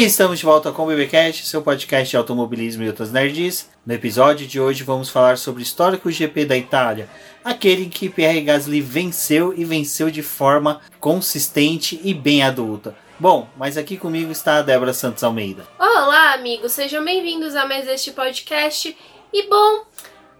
E estamos de volta com o BBcast, seu podcast de automobilismo e outras nerds. No episódio de hoje vamos falar sobre o histórico GP da Itália, aquele em que Pierre Gasly venceu e venceu de forma consistente e bem adulta. Bom, mas aqui comigo está a Débora Santos Almeida. Olá, amigos, sejam bem-vindos a mais este podcast. E bom,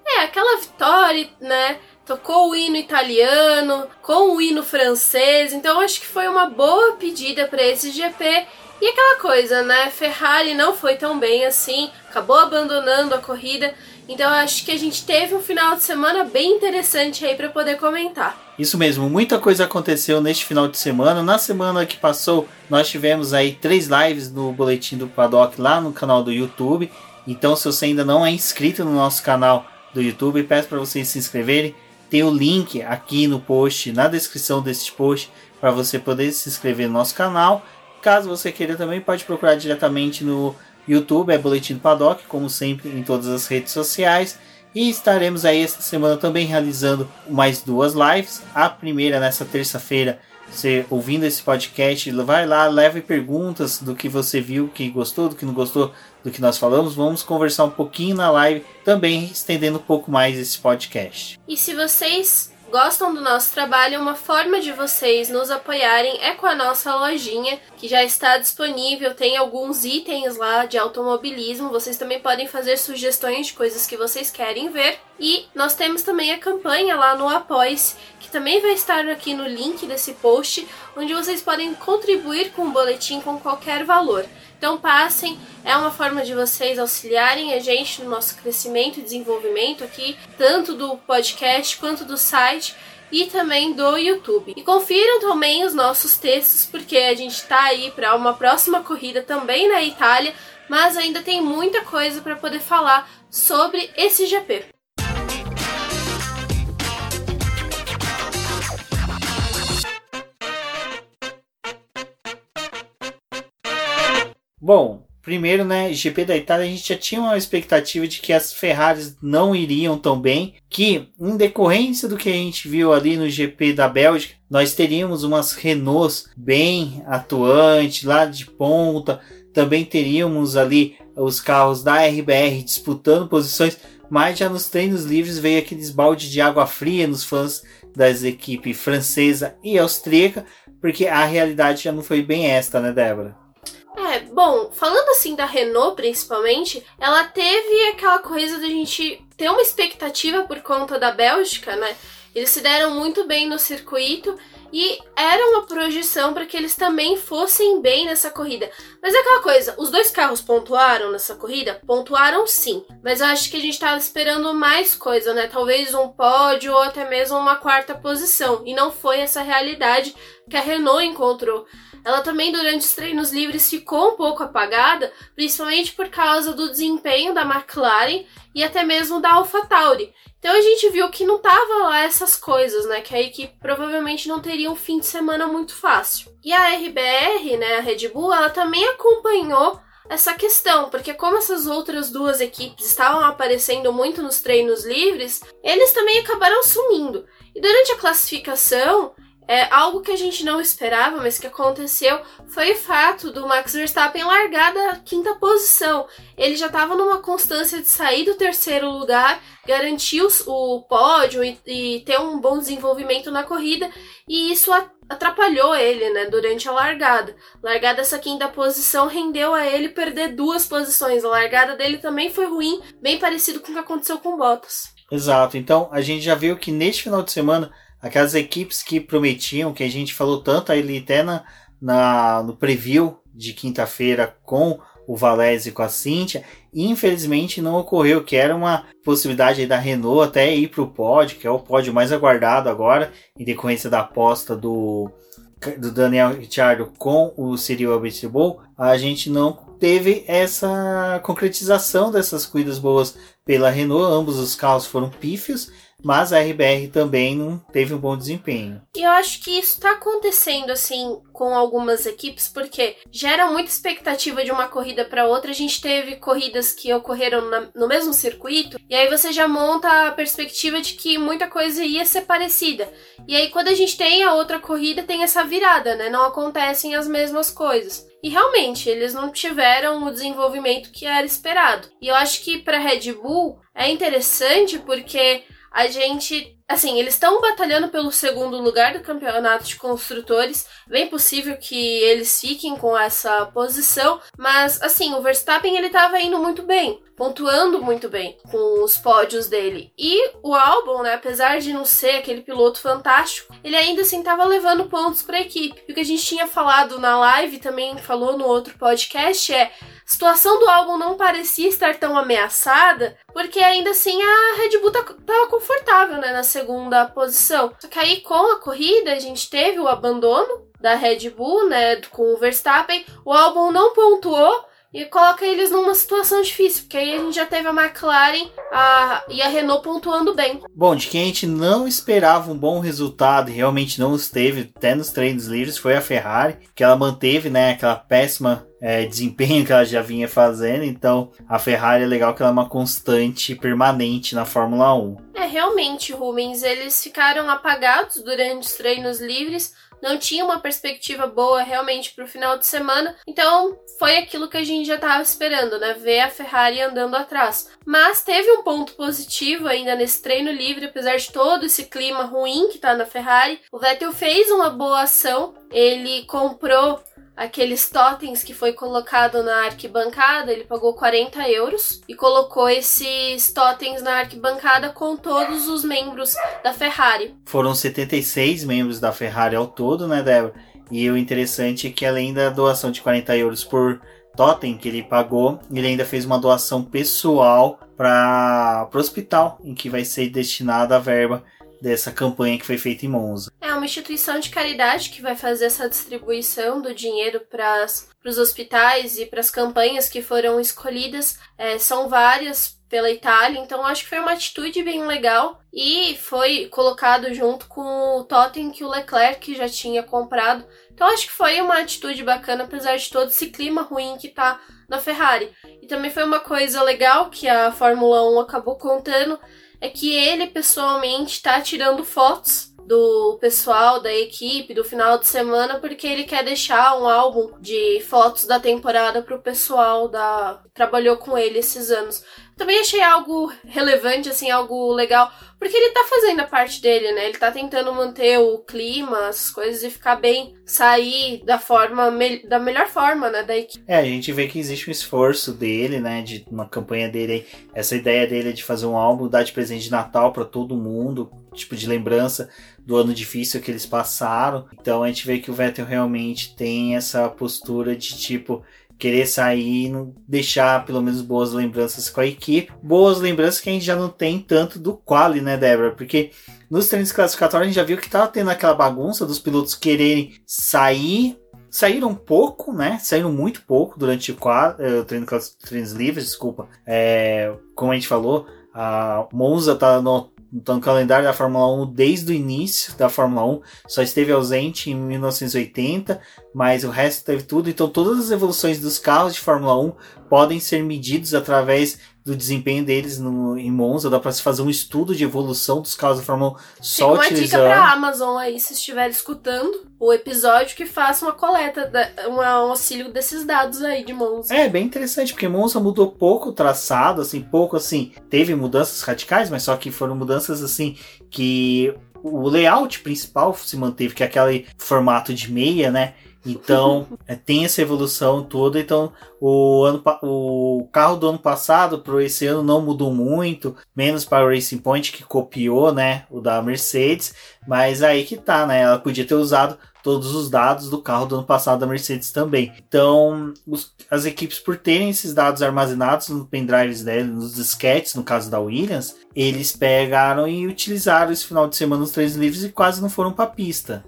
é aquela vitória, né? Tocou o hino italiano, com o hino francês, então acho que foi uma boa pedida para esse GP e aquela coisa, né? Ferrari não foi tão bem assim, acabou abandonando a corrida. Então acho que a gente teve um final de semana bem interessante aí para poder comentar. Isso mesmo, muita coisa aconteceu neste final de semana. Na semana que passou, nós tivemos aí três lives no boletim do Paddock lá no canal do YouTube. Então, se você ainda não é inscrito no nosso canal do YouTube, peço para vocês se inscreverem. Tem o link aqui no post, na descrição deste post, para você poder se inscrever no nosso canal Caso você queira também, pode procurar diretamente no YouTube, é Boletim do Paddock, como sempre em todas as redes sociais. E estaremos aí esta semana também realizando mais duas lives. A primeira nessa terça-feira, você ouvindo esse podcast, vai lá, leve perguntas do que você viu, que gostou, do que não gostou do que nós falamos. Vamos conversar um pouquinho na live, também estendendo um pouco mais esse podcast. E se vocês gostam do nosso trabalho, uma forma de vocês nos apoiarem é com a nossa lojinha, que já está disponível, tem alguns itens lá de automobilismo. Vocês também podem fazer sugestões de coisas que vocês querem ver. E nós temos também a campanha lá no Apoice, que também vai estar aqui no link desse post, onde vocês podem contribuir com o boletim com qualquer valor. Então passem, é uma forma de vocês auxiliarem a gente no nosso crescimento e desenvolvimento aqui, tanto do podcast quanto do site e também do YouTube. E confiram também os nossos textos, porque a gente está aí para uma próxima corrida também na Itália, mas ainda tem muita coisa para poder falar sobre esse GP. Bom, primeiro, né, GP da Itália, a gente já tinha uma expectativa de que as Ferraris não iriam tão bem, que em decorrência do que a gente viu ali no GP da Bélgica, nós teríamos umas Renaults bem atuantes, lá de ponta, também teríamos ali os carros da RBR disputando posições, mas já nos treinos livres veio aqueles balde de água fria nos fãs das equipes francesa e austríaca, porque a realidade já não foi bem esta, né, Débora? É, bom, falando assim da Renault principalmente, ela teve aquela coisa da gente ter uma expectativa por conta da Bélgica, né? Eles se deram muito bem no circuito e era uma projeção para que eles também fossem bem nessa corrida. Mas é aquela coisa, os dois carros pontuaram nessa corrida? Pontuaram sim. Mas eu acho que a gente estava esperando mais coisa, né? Talvez um pódio ou até mesmo uma quarta posição. E não foi essa realidade que a Renault encontrou. Ela também, durante os treinos livres, ficou um pouco apagada, principalmente por causa do desempenho da McLaren e até mesmo da AlphaTauri. Então a gente viu que não tava lá essas coisas, né? Que a equipe provavelmente não teria um fim de semana muito fácil. E a RBR, né, a Red Bull, ela também acompanhou essa questão, porque como essas outras duas equipes estavam aparecendo muito nos treinos livres, eles também acabaram sumindo. E durante a classificação, é, algo que a gente não esperava, mas que aconteceu, foi o fato do Max Verstappen largar da quinta posição. Ele já estava numa constância de sair do terceiro lugar, garantir o pódio e, e, ter um bom desenvolvimento na corrida, e isso atrapalhou ele né, durante a largada. Largar dessa quinta posição rendeu a ele perder duas posições. A largada dele também foi ruim, bem parecido com o que aconteceu com Bottas. Exato, então a gente já viu que neste final de semana aquelas equipes que prometiam, que a gente falou tanto ali até na, na no preview de quinta-feira com o Valese e com a Cintia, infelizmente não ocorreu, que era uma possibilidade da Renault até ir para o pódio, que é o pódio mais aguardado agora, em decorrência da aposta do, do Daniel Ricciardo com o Cyril Abiteboul, a gente não teve essa concretização dessas cuidas boas pela Renault, ambos os carros foram pífios, mas a RBR também não teve um bom desempenho. E eu acho que isso está acontecendo assim com algumas equipes, porque gera muita expectativa de uma corrida para outra. A gente teve corridas que ocorreram na, no mesmo circuito, e aí você já monta a perspectiva de que muita coisa ia ser parecida. E aí quando a gente tem a outra corrida, tem essa virada, né? Não acontecem as mesmas coisas. E realmente, eles não tiveram o desenvolvimento que era esperado. E eu acho que para Red Bull é interessante porque a gente Assim, eles estão batalhando pelo segundo lugar do campeonato de construtores. Bem possível que eles fiquem com essa posição, mas assim, o Verstappen ele estava indo muito bem, pontuando muito bem com os pódios dele. E o Albon, né, apesar de não ser aquele piloto fantástico, ele ainda assim estava levando pontos para a equipe. E o que a gente tinha falado na live, também falou no outro podcast, é situação do álbum não parecia estar tão ameaçada, porque ainda assim a Red Bull tá, tava confortável, né, na segunda posição. Só que aí com a corrida a gente teve o abandono da Red Bull, né, com o Verstappen. O álbum não pontuou e coloca eles numa situação difícil, porque aí a gente já teve a McLaren a, e a Renault pontuando bem. Bom, de quem a gente não esperava um bom resultado e realmente não esteve, até nos treinos livres, foi a Ferrari, que ela manteve né, aquela péssima é, desempenho que ela já vinha fazendo. Então, a Ferrari é legal que ela é uma constante permanente na Fórmula 1. É, realmente, Rubens, eles ficaram apagados durante os treinos livres não tinha uma perspectiva boa realmente para o final de semana. Então foi aquilo que a gente já estava esperando, né? Ver a Ferrari andando atrás. Mas teve um ponto positivo ainda nesse treino livre, apesar de todo esse clima ruim que está na Ferrari. O Vettel fez uma boa ação. Ele comprou aqueles totens que foi colocado na arquibancada, ele pagou 40 euros e colocou esses totens na arquibancada com todos os membros da Ferrari. Foram 76 membros da Ferrari ao todo, né, Débora? E o interessante é que além da doação de 40 euros por totem que ele pagou, ele ainda fez uma doação pessoal para o hospital em que vai ser destinada a verba dessa campanha que foi feita em Monza. É uma instituição de caridade que vai fazer essa distribuição do dinheiro para os hospitais e para as campanhas que foram escolhidas. É, são várias pela Itália, então acho que foi uma atitude bem legal e foi colocado junto com o totem que o Leclerc já tinha comprado. Então acho que foi uma atitude bacana, apesar de todo esse clima ruim que tá na Ferrari. E também foi uma coisa legal que a Fórmula 1 acabou contando, é que ele pessoalmente está tirando fotos do pessoal da equipe do final de semana porque ele quer deixar um álbum de fotos da temporada para o pessoal da trabalhou com ele esses anos. Também achei algo relevante, assim, algo legal, porque ele tá fazendo a parte dele, né? Ele tá tentando manter o clima, as coisas e ficar bem, sair da forma, me da melhor forma, né, da equipe. É, a gente vê que existe um esforço dele, né, de uma campanha dele essa ideia dele de fazer um álbum, dar de presente de Natal para todo mundo, tipo de lembrança do ano difícil que eles passaram. Então a gente vê que o Vettel realmente tem essa postura de tipo querer sair e deixar pelo menos boas lembranças com a equipe. Boas lembranças que a gente já não tem tanto do quali, né, Débora? Porque nos treinos classificatórios a gente já viu que tava tendo aquela bagunça dos pilotos quererem sair. Saíram pouco, né? Saíram muito pouco durante o, quadro, eh, treino, treinos livres, desculpa. É, como a gente falou, a Monza tá no então, no calendário da Fórmula 1 desde o início da Fórmula 1, só esteve ausente em 1980, mas o resto teve tudo. Então, todas as evoluções dos carros de Fórmula 1 podem ser medidos através do desempenho deles no, em Monza. Dá para se fazer um estudo de evolução dos carros da Fórmula 1 só utilizando. Uma dica para Amazon aí, se estiver escutando o episódio, que faça uma coleta, da, um auxílio desses dados aí de Monza. É, bem interessante, porque Monza mudou pouco o traçado, assim, pouco assim. Teve mudanças radicais, mas só que foram mudanças assim que o layout principal se manteve, que é aquele formato de meia, né? Então, é, tem essa evolução toda. Então, o, ano, o carro do ano passado para esse ano não mudou muito, menos para o Racing Point, que copiou né, o da Mercedes. Mas aí que tá, né? Ela podia ter usado todos os dados do carro do ano passado da Mercedes também. Então, os, as equipes, por terem esses dados armazenados nos pendrives dela, nos disquetes, no caso da Williams, eles pegaram e utilizaram esse final de semana nos três livros e quase não foram para pista.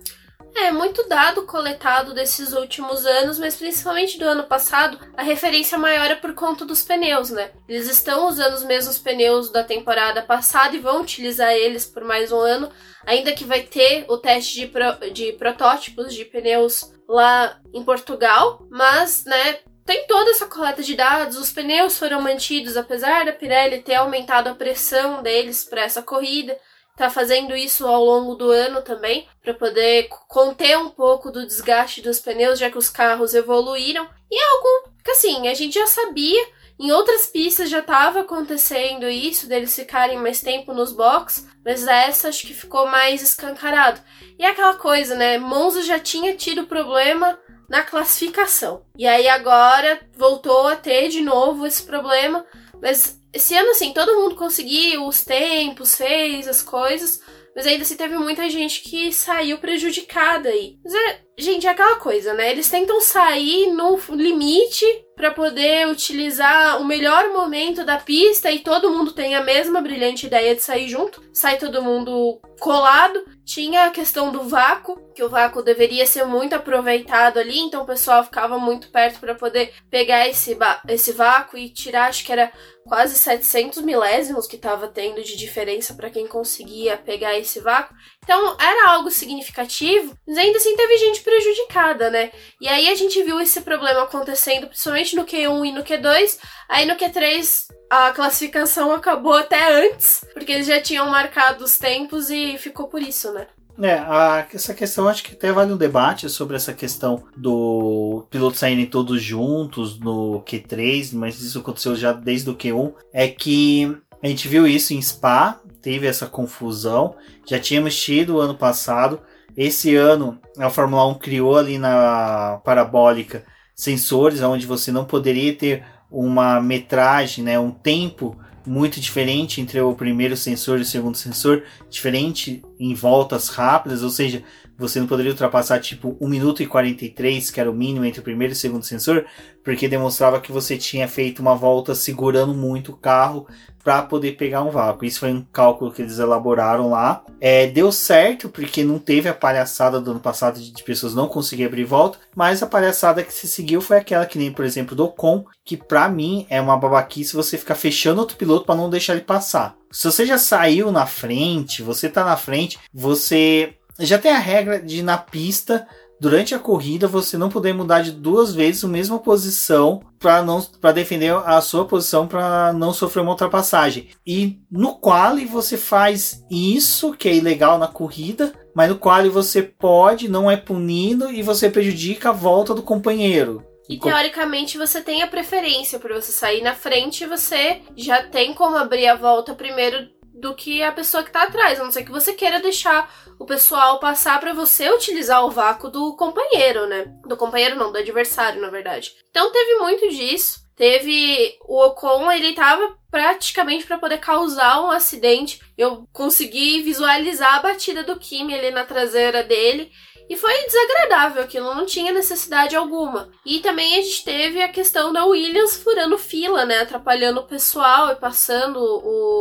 É, muito dado coletado desses últimos anos, mas principalmente do ano passado, a referência maior é por conta dos pneus, né? Eles estão usando os mesmos pneus da temporada passada e vão utilizar eles por mais um ano, ainda que vai ter o teste de, pro, de protótipos de pneus lá em Portugal, mas, né, tem toda essa coleta de dados, os pneus foram mantidos, apesar da Pirelli ter aumentado a pressão deles para essa corrida, tá fazendo isso ao longo do ano também, para poder conter um pouco do desgaste dos pneus, já que os carros evoluíram. E é algo que assim, a gente já sabia, em outras pistas já estava acontecendo isso, deles ficarem mais tempo nos box, mas essa acho que ficou mais escancarado. E é aquela coisa, né? Monza já tinha tido problema na classificação. E aí agora voltou a ter de novo esse problema, mas esse ano assim, todo mundo conseguiu os tempos, fez as coisas, mas ainda assim teve muita gente que saiu prejudicada aí. Mas é, gente, é aquela coisa, né? Eles tentam sair no limite para poder utilizar o melhor momento da pista e todo mundo tem a mesma brilhante ideia de sair junto. Sai todo mundo colado. Tinha a questão do vácuo, que o vácuo deveria ser muito aproveitado ali, então o pessoal ficava muito perto para poder pegar esse, esse vácuo e tirar, acho que era quase 700 milésimos que estava tendo de diferença para quem conseguia pegar esse vácuo. Então era algo significativo, mas ainda assim teve gente prejudicada, né? E aí a gente viu esse problema acontecendo, principalmente no Q1 e no Q2. Aí no Q3 a classificação acabou até antes, porque eles já tinham marcado os tempos e ficou por isso, né? É, a, essa questão acho que até vale um debate sobre essa questão do piloto saírem todos juntos no Q3, mas isso aconteceu já desde o Q1. É que a gente viu isso em Spa, teve essa confusão. Já tínhamos tido ano passado. Esse ano a Fórmula 1 criou ali na parabólica sensores onde você não poderia ter uma metragem, né, um tempo muito diferente entre o primeiro sensor e o segundo sensor, diferente em voltas rápidas, ou seja, você não poderia ultrapassar tipo 1 minuto e 43, que era o mínimo entre o primeiro e o segundo sensor, porque demonstrava que você tinha feito uma volta segurando muito o carro para poder pegar um vácuo. Isso foi um cálculo que eles elaboraram lá. É, deu certo porque não teve a palhaçada do ano passado de pessoas não conseguir abrir volta, mas a palhaçada que se seguiu foi aquela que nem, por exemplo, do Ocon, que para mim é uma babaquice você ficar fechando outro piloto para não deixar ele passar. Se você já saiu na frente, você tá na frente, você já tem a regra de na pista durante a corrida você não poder mudar de duas vezes a mesma posição para não para defender a sua posição para não sofrer uma ultrapassagem. E no quali você faz isso que é ilegal na corrida, mas no quali você pode, não é punido e você prejudica a volta do companheiro. E teoricamente você tem a preferência por você sair na frente, você já tem como abrir a volta primeiro do que a pessoa que tá atrás, a não ser que você queira deixar o pessoal passar para você utilizar o vácuo do companheiro, né? Do companheiro não, do adversário, na verdade. Então teve muito disso. Teve o Ocon, ele tava praticamente para poder causar um acidente. Eu consegui visualizar a batida do Kimi ali na traseira dele e foi desagradável, aquilo não tinha necessidade alguma. E também a gente teve a questão da Williams furando fila, né? Atrapalhando o pessoal e passando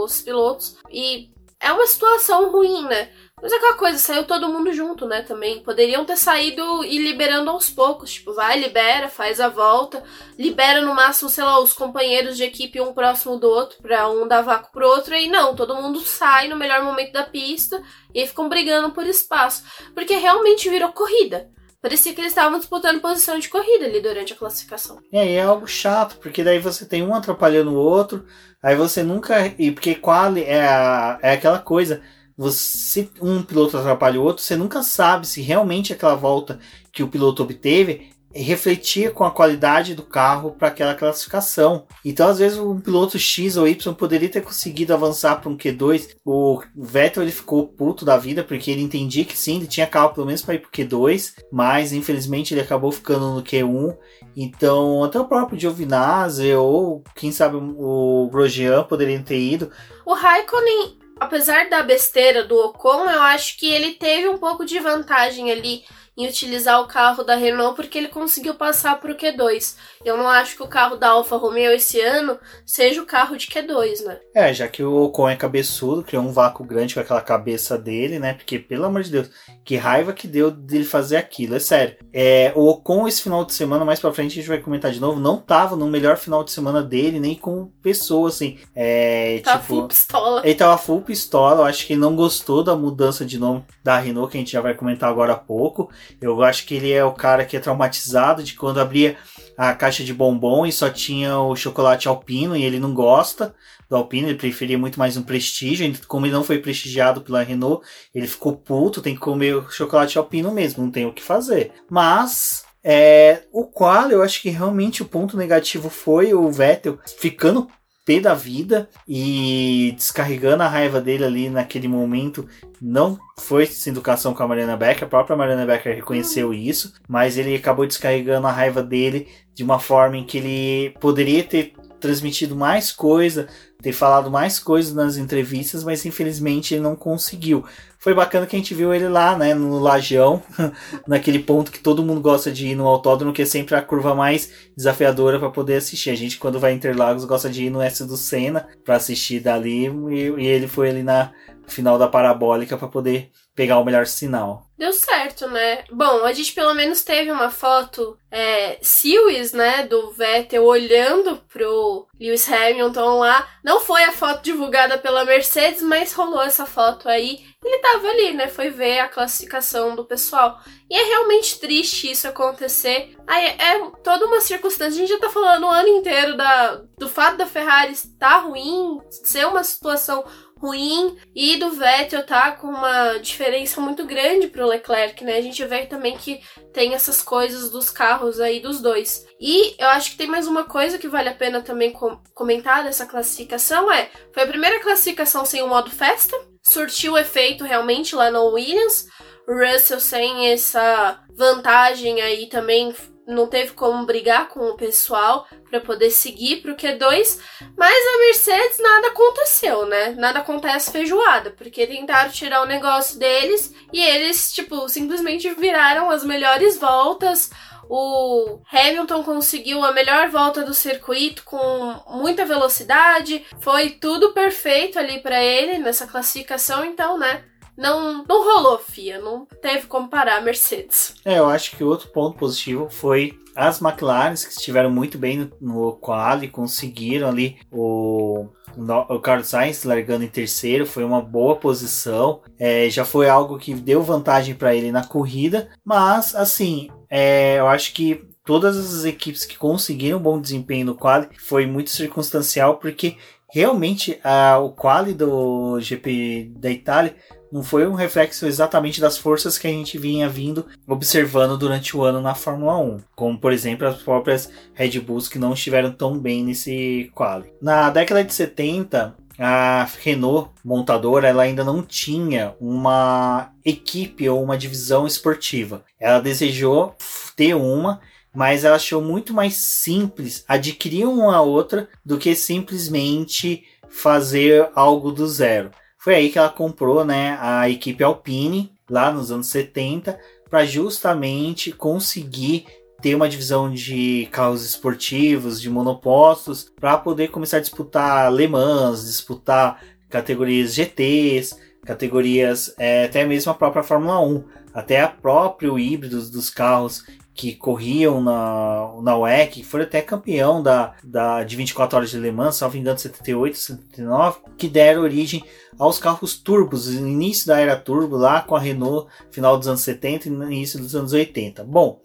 os pilotos. E é uma situação ruim, né? Mas é aquela coisa, saiu todo mundo junto, né, também. Poderiam ter saído e liberando aos poucos. Tipo, vai, libera, faz a volta. Libera no máximo, sei lá, os companheiros de equipe um próximo do outro, pra um dar vácuo pro outro. E não, todo mundo sai no melhor momento da pista e ficam brigando por espaço. Porque realmente virou corrida. Parecia que eles estavam disputando posição de corrida ali durante a classificação. É, e é algo chato, porque daí você tem um atrapalhando o outro, aí você nunca. E porque quali é, a, é aquela coisa você um piloto atrapalha o outro, você nunca sabe se realmente aquela volta que o piloto obteve refletia com a qualidade do carro para aquela classificação. Então, às vezes, um piloto X ou Y poderia ter conseguido avançar para um Q2. O Vettel ele ficou puto da vida porque ele entendia que sim, ele tinha carro pelo menos para ir para o Q2, mas infelizmente ele acabou ficando no Q1. Então, até o próprio Giovinazzi ou quem sabe o Grosjean poderiam ter ido. O Raikkonen apesar da besteira do Ocon, eu acho que ele teve um pouco de vantagem ali em utilizar o carro da Renault porque ele conseguiu passar para o Q2. Eu não acho que o carro da Alfa Romeo esse ano seja o carro de Q2, né? É, já que o Ocon é cabeçudo, criou um vácuo grande com aquela cabeça dele, né? Porque, pelo amor de Deus, que raiva que deu dele fazer aquilo, é sério. É, o Ocon esse final de semana, mais pra frente a gente vai comentar de novo, não tava no melhor final de semana dele, nem com pessoa, assim. É, tá tipo, full pistola. Ele tava full pistola, eu acho que ele não gostou da mudança de nome da Renault, que a gente já vai comentar agora há pouco. Eu acho que ele é o cara que é traumatizado de quando abria a caixa de bombom e só tinha o chocolate alpino e ele não gosta do alpino, ele preferia muito mais um prestígio. Como ele não foi prestigiado pela Renault, ele ficou puto, tem que comer o chocolate alpino mesmo, não tem o que fazer. Mas é, o qual eu acho que realmente o ponto negativo foi o Vettel ficando pé da vida e descarregando a raiva dele ali naquele momento. Não foi sem educação com a Mariana Becker, a própria Mariana Becker reconheceu uhum. isso, mas ele acabou descarregando a raiva dele de uma forma em que ele poderia ter transmitido mais coisa, ter falado mais coisas nas entrevistas, mas infelizmente ele não conseguiu. Foi bacana que a gente viu ele lá, né, no Lajão, naquele ponto que todo mundo gosta de ir no autódromo, que é sempre a curva mais desafiadora para poder assistir. A gente, quando vai em Interlagos, gosta de ir no S do Senna para assistir dali, e, e ele foi ali na final da parabólica para poder pegar o melhor sinal. Deu certo, né? Bom, a gente pelo menos teve uma foto é, Lewis, né, do Vettel olhando pro Lewis Hamilton lá. Não foi a foto divulgada pela Mercedes, mas rolou essa foto aí. Ele tava ali, né? Foi ver a classificação do pessoal. E é realmente triste isso acontecer. Aí é toda uma circunstância. A gente já tá falando o ano inteiro da, do fato da Ferrari estar ruim, ser uma situação ruim e do Vettel tá com uma diferença muito grande pro Leclerc, né? A gente vê também que tem essas coisas dos carros aí dos dois. E eu acho que tem mais uma coisa que vale a pena também com comentar dessa classificação é, foi a primeira classificação sem o modo festa, surtiu efeito realmente lá no Williams. Russell sem essa vantagem aí também não teve como brigar com o pessoal para poder seguir pro Q2, mas a Mercedes nada aconteceu, né? Nada acontece feijoada, porque tentaram tirar o negócio deles e eles, tipo, simplesmente viraram as melhores voltas. O Hamilton conseguiu a melhor volta do circuito com muita velocidade, foi tudo perfeito ali para ele nessa classificação, então, né? Não, não rolou, Fia. Não teve como parar a Mercedes. É, eu acho que outro ponto positivo foi as McLaren, que estiveram muito bem no, no quali, conseguiram ali o, o Carlos Sainz largando em terceiro, foi uma boa posição. É, já foi algo que deu vantagem para ele na corrida, mas assim, é, eu acho que todas as equipes que conseguiram um bom desempenho no quali foi muito circunstancial, porque realmente a, o quali do GP da Itália não foi um reflexo exatamente das forças que a gente vinha vindo observando durante o ano na Fórmula 1, como por exemplo as próprias Red Bulls que não estiveram tão bem nesse quali. Na década de 70, a Renault montadora ela ainda não tinha uma equipe ou uma divisão esportiva. Ela desejou ter uma, mas ela achou muito mais simples adquirir uma a outra do que simplesmente fazer algo do zero. Foi aí que ela comprou né, a equipe Alpine, lá nos anos 70, para justamente conseguir ter uma divisão de carros esportivos, de monopostos, para poder começar a disputar Le Mans, disputar categorias GTs, categorias é, até mesmo a própria Fórmula 1, até a próprio híbridos dos carros que corriam na, na WEC, foram até campeão da, da, de 24 horas de Le Mans, salvo engano, 78, 79, que deram origem aos carros turbos, início da era turbo, lá com a Renault, final dos anos 70 e início dos anos 80. Bom,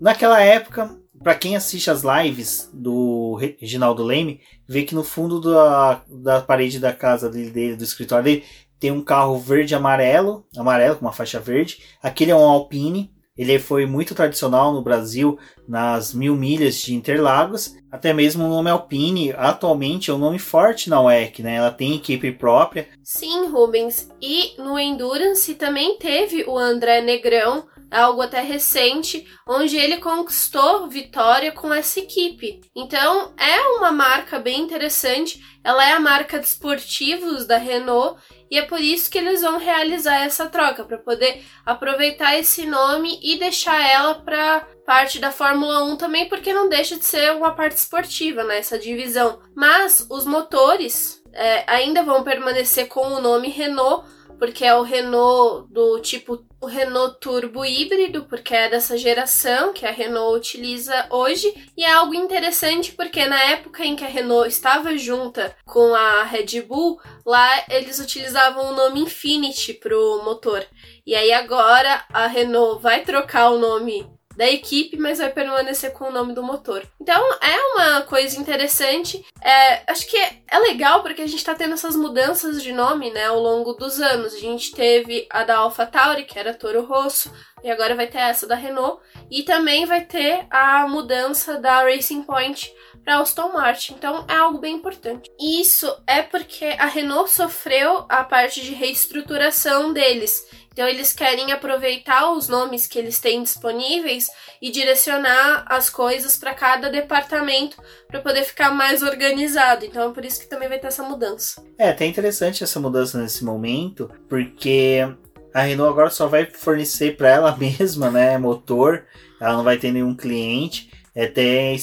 naquela época, para quem assiste as lives do Reginaldo Leme, vê que no fundo da, da parede da casa dele, do escritório dele, tem um carro verde amarelo, amarelo com uma faixa verde. Aquele é um Alpine, ele foi muito tradicional no Brasil nas mil milhas de Interlagos. Até mesmo o nome Alpine atualmente é um nome forte na WEC, né? Ela tem equipe própria. Sim, Rubens. E no Endurance também teve o André Negrão algo até recente, onde ele conquistou vitória com essa equipe. Então é uma marca bem interessante. Ela é a marca de esportivos da Renault e é por isso que eles vão realizar essa troca para poder aproveitar esse nome e deixar ela para parte da Fórmula 1 também, porque não deixa de ser uma parte esportiva nessa né, divisão. Mas os motores é, ainda vão permanecer com o nome Renault porque é o Renault do tipo o Renault Turbo híbrido, porque é dessa geração que a Renault utiliza hoje, e é algo interessante porque na época em que a Renault estava junta com a Red Bull, lá eles utilizavam o nome Infinity pro motor. E aí agora a Renault vai trocar o nome da equipe, mas vai permanecer com o nome do motor. Então é uma coisa interessante. É, acho que é, é legal porque a gente tá tendo essas mudanças de nome, né, ao longo dos anos. A gente teve a da AlphaTauri, que era Toro Rosso, e agora vai ter essa da Renault, e também vai ter a mudança da Racing Point para Aston Martin. Então é algo bem importante. Isso é porque a Renault sofreu a parte de reestruturação deles. Então eles querem aproveitar os nomes que eles têm disponíveis e direcionar as coisas para cada departamento para poder ficar mais organizado. Então é por isso que também vai ter essa mudança. É, até interessante essa mudança nesse momento, porque a Renault agora só vai fornecer para ela mesma, né, motor. Ela não vai ter nenhum cliente. É até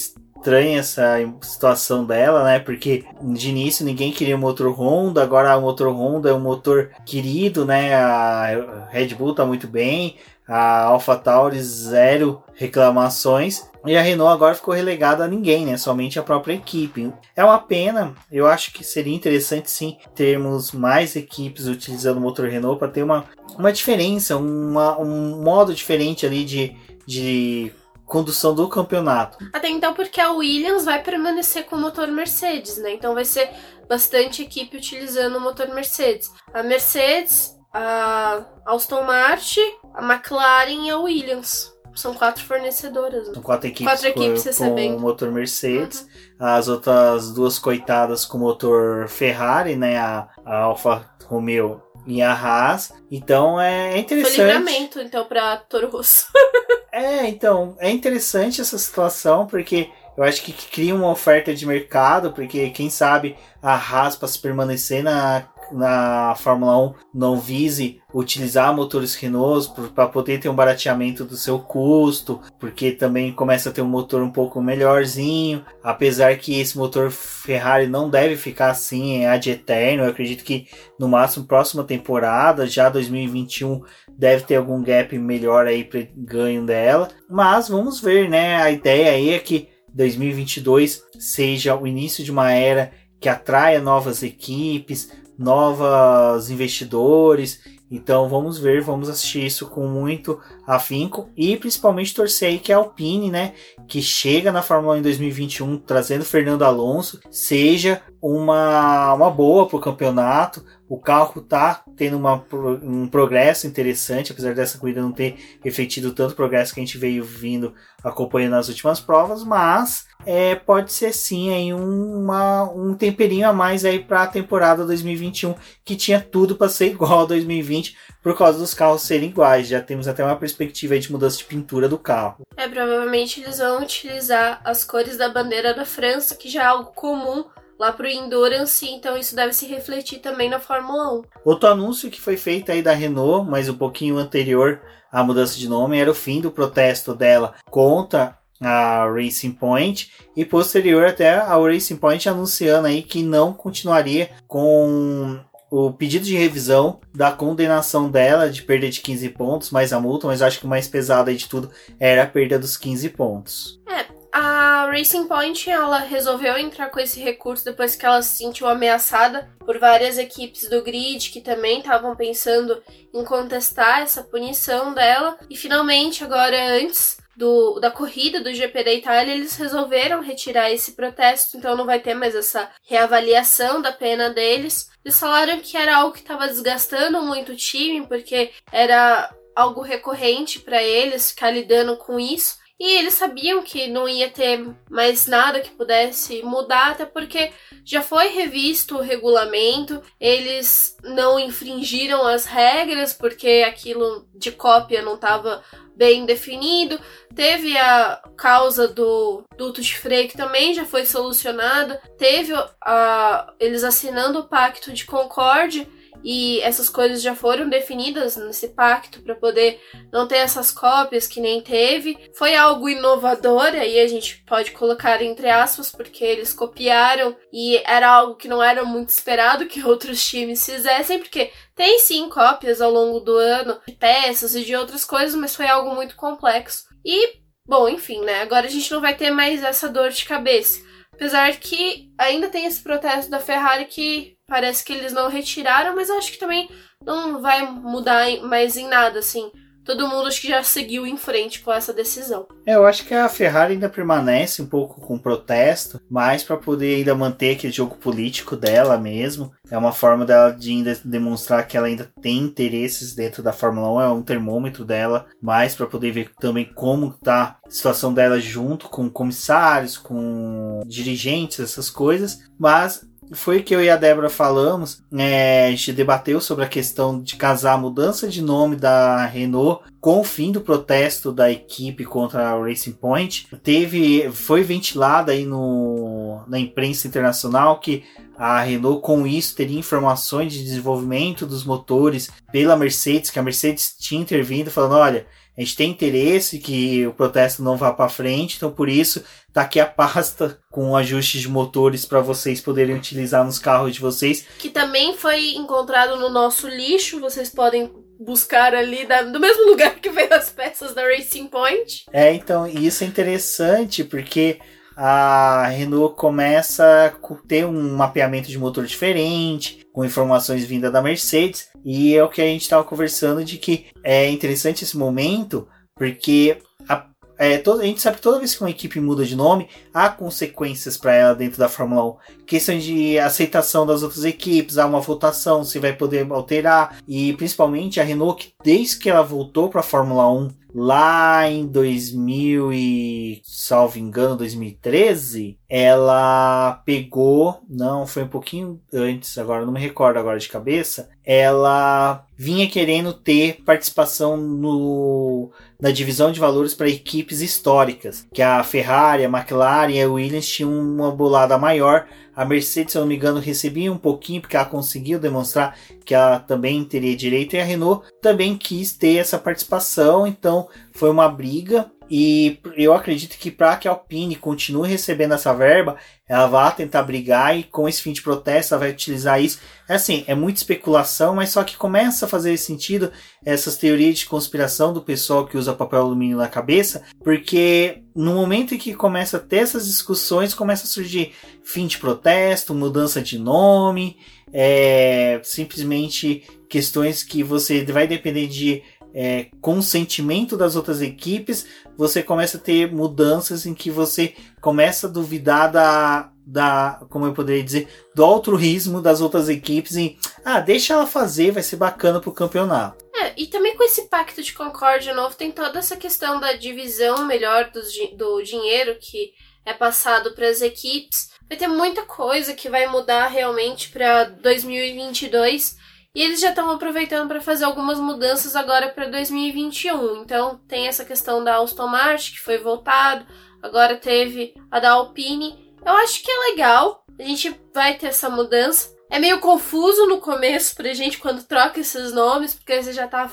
estranha essa situação dela, né? Porque de início ninguém queria o motor Honda, agora o motor Honda é um motor querido, né? A Red Bull tá muito bem, a AlphaTauri zero reclamações. E a Renault agora ficou relegada a ninguém, né? Somente a própria equipe. É uma pena. Eu acho que seria interessante sim termos mais equipes utilizando o motor Renault para ter uma, uma diferença, uma, um modo diferente ali de, de condução do campeonato. Até então, porque a Williams vai permanecer com o motor Mercedes, né? Então vai ser bastante equipe utilizando o motor Mercedes. A Mercedes, a Aston Martin, a McLaren e a Williams. São quatro fornecedoras. Né? São quatro equipes, quatro equipes com, com o motor Mercedes. Uhum. As outras duas coitadas com o motor Ferrari, né? A, a Alfa Romeo e a Haas. Então é interessante. Foi livramento, então, para Toro Rosso. é, então, é interessante essa situação, porque eu acho que cria uma oferta de mercado, porque quem sabe a Haas para se permanecer na na Fórmula 1 não vise utilizar motores Renault para poder ter um barateamento do seu custo, porque também começa a ter um motor um pouco melhorzinho, apesar que esse motor Ferrari não deve ficar assim é ad eterno, eu acredito que no máximo próxima temporada, já 2021 deve ter algum gap melhor aí para ganho dela, mas vamos ver, né? A ideia aí é que 2022 seja o início de uma era que atraia novas equipes, novos investidores. Então vamos ver, vamos assistir isso com muito afinco e principalmente torcer aí que a Alpine, né, que chega na Fórmula 1 em 2021 trazendo Fernando Alonso, seja uma, uma boa para o campeonato. O carro tá tendo uma, um progresso interessante, apesar dessa corrida não ter refletido tanto progresso que a gente veio vindo acompanhando nas últimas provas, mas é, pode ser sim aí uma, um temperinho a mais aí para a temporada 2021, que tinha tudo para ser igual a 2020 por causa dos carros serem iguais. Já temos até uma perspectiva de mudança de pintura do carro. É, provavelmente eles vão utilizar as cores da bandeira da França, que já é algo comum lá pro Endurance, então isso deve se refletir também na Fórmula 1. Outro anúncio que foi feito aí da Renault, mas um pouquinho anterior à mudança de nome, era o fim do protesto dela contra a Racing Point e posterior até a Racing Point anunciando aí que não continuaria com o pedido de revisão da condenação dela de perda de 15 pontos, mais a multa, mas acho que o mais pesado aí de tudo era a perda dos 15 pontos. É, a Racing Point ela resolveu entrar com esse recurso depois que ela se sentiu ameaçada por várias equipes do grid que também estavam pensando em contestar essa punição dela e finalmente agora antes do, da corrida do GP da Itália, eles resolveram retirar esse protesto, então não vai ter mais essa reavaliação da pena deles. Eles falaram que era algo que estava desgastando muito o time, porque era algo recorrente para eles ficar lidando com isso. E eles sabiam que não ia ter mais nada que pudesse mudar, até porque já foi revisto o regulamento, eles não infringiram as regras, porque aquilo de cópia não estava bem definido. Teve a causa do duto de freio, que também já foi solucionada. Teve a, eles assinando o pacto de concórdia e essas coisas já foram definidas nesse pacto para poder não ter essas cópias que nem teve. Foi algo inovador, aí a gente pode colocar entre aspas, porque eles copiaram e era algo que não era muito esperado que outros times fizessem, porque tem sim cópias ao longo do ano de peças e de outras coisas, mas foi algo muito complexo. E, bom, enfim, né? Agora a gente não vai ter mais essa dor de cabeça. Apesar que ainda tem esse protesto da Ferrari que parece que eles não retiraram, mas eu acho que também não vai mudar mais em nada, assim todo mundo acho que já seguiu em frente com essa decisão. É, eu acho que a Ferrari ainda permanece um pouco com protesto, mas para poder ainda manter aquele jogo político dela mesmo. É uma forma dela de ainda demonstrar que ela ainda tem interesses dentro da Fórmula 1, é um termômetro dela, mas para poder ver também como tá a situação dela junto com comissários, com dirigentes, essas coisas. Mas foi que eu e a Débora falamos, é, a gente debateu sobre a questão de casar a mudança de nome da Renault com o fim do protesto da equipe contra a Racing Point. Teve, foi ventilado aí no, na imprensa internacional que a Renault com isso teria informações de desenvolvimento dos motores pela Mercedes, que a Mercedes tinha intervindo falando, olha, a gente tem interesse que o protesto não vá para frente, então por isso tá aqui a pasta com ajustes de motores para vocês poderem utilizar nos carros de vocês. Que também foi encontrado no nosso lixo, vocês podem buscar ali da, do mesmo lugar que veio as peças da Racing Point. É, então isso é interessante porque a Renault começa a ter um mapeamento de motor diferente, com informações vindas da Mercedes, e é o que a gente estava conversando de que é interessante esse momento, porque a, é, a gente sabe que toda vez que uma equipe muda de nome, há consequências para ela dentro da Fórmula 1. Questão de aceitação das outras equipes, há uma votação, se vai poder alterar, e principalmente a Renault, que desde que ela voltou para a Fórmula 1, lá em 2000 e salvo engano 2013 ela pegou não foi um pouquinho antes agora não me recordo agora de cabeça ela vinha querendo ter participação no na divisão de valores para equipes históricas que a Ferrari a McLaren e a Williams tinham uma bolada maior a Mercedes, se eu não me engano, recebia um pouquinho porque ela conseguiu demonstrar que ela também teria direito e a Renault também quis ter essa participação, então foi uma briga e eu acredito que para que a Alpine continue recebendo essa verba, ela vai tentar brigar e com esse fim de protesto ela vai utilizar isso. É assim, é muita especulação, mas só que começa a fazer sentido essas teorias de conspiração do pessoal que usa papel alumínio na cabeça, porque no momento em que começa a ter essas discussões, começa a surgir fim de protesto, mudança de nome, é, simplesmente questões que você vai depender de é, consentimento das outras equipes, você começa a ter mudanças em que você começa a duvidar da, da como eu poderia dizer, do altruísmo das outras equipes em, ah, deixa ela fazer, vai ser bacana pro campeonato. É, e também com esse pacto de concórdia novo tem toda essa questão da divisão melhor do, do dinheiro que é passado para as equipes. Vai ter muita coisa que vai mudar realmente para 2022 e eles já estão aproveitando para fazer algumas mudanças agora para 2021. Então tem essa questão da Aston Martin que foi voltado, agora teve a da Alpine. Eu acho que é legal. A gente vai ter essa mudança. É meio confuso no começo pra gente quando troca esses nomes, porque você já tá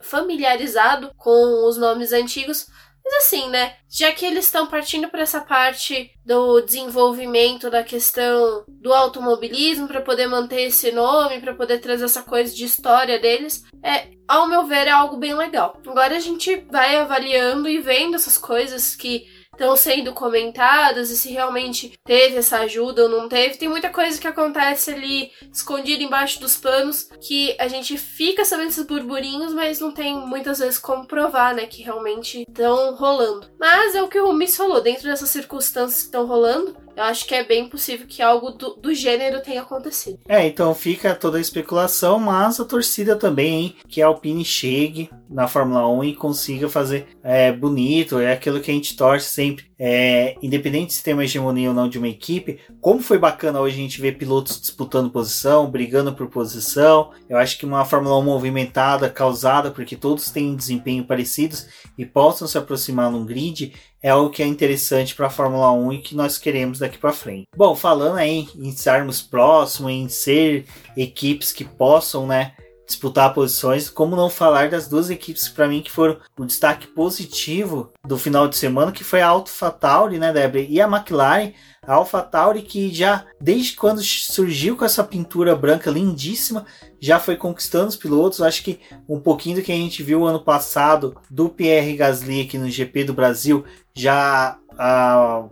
familiarizado com os nomes antigos. Mas assim, né? Já que eles estão partindo para essa parte do desenvolvimento da questão do automobilismo para poder manter esse nome, para poder trazer essa coisa de história deles, é, ao meu ver, é algo bem legal. Agora a gente vai avaliando e vendo essas coisas que estão sendo comentadas e se realmente teve essa ajuda ou não teve. Tem muita coisa que acontece ali escondida embaixo dos panos que a gente fica sabendo esses burburinhos, mas não tem muitas vezes como provar, né, que realmente estão rolando. Mas é o que o Miss falou, dentro dessas circunstâncias que estão rolando, eu acho que é bem possível que algo do, do gênero tenha acontecido. É, então fica toda a especulação, mas a torcida também, hein, que a Alpine chegue na Fórmula 1 e consiga fazer é, bonito, é aquilo que a gente torce sempre, é, independente se tem uma hegemonia ou não de uma equipe, como foi bacana hoje a gente ver pilotos disputando posição, brigando por posição, eu acho que uma Fórmula 1 movimentada, causada, porque todos têm desempenho parecidos e possam se aproximar num grid, é algo que é interessante para a Fórmula 1 e que nós queremos daqui para frente. Bom, falando aí em estarmos próximos, em ser equipes que possam, né, disputar posições, como não falar das duas equipes para mim que foram o destaque positivo do final de semana, que foi a AlphaTauri, né, Débora, e a McLaren, a AlphaTauri que já desde quando surgiu com essa pintura branca lindíssima, já foi conquistando os pilotos. Acho que um pouquinho do que a gente viu ano passado do Pierre Gasly aqui no GP do Brasil já,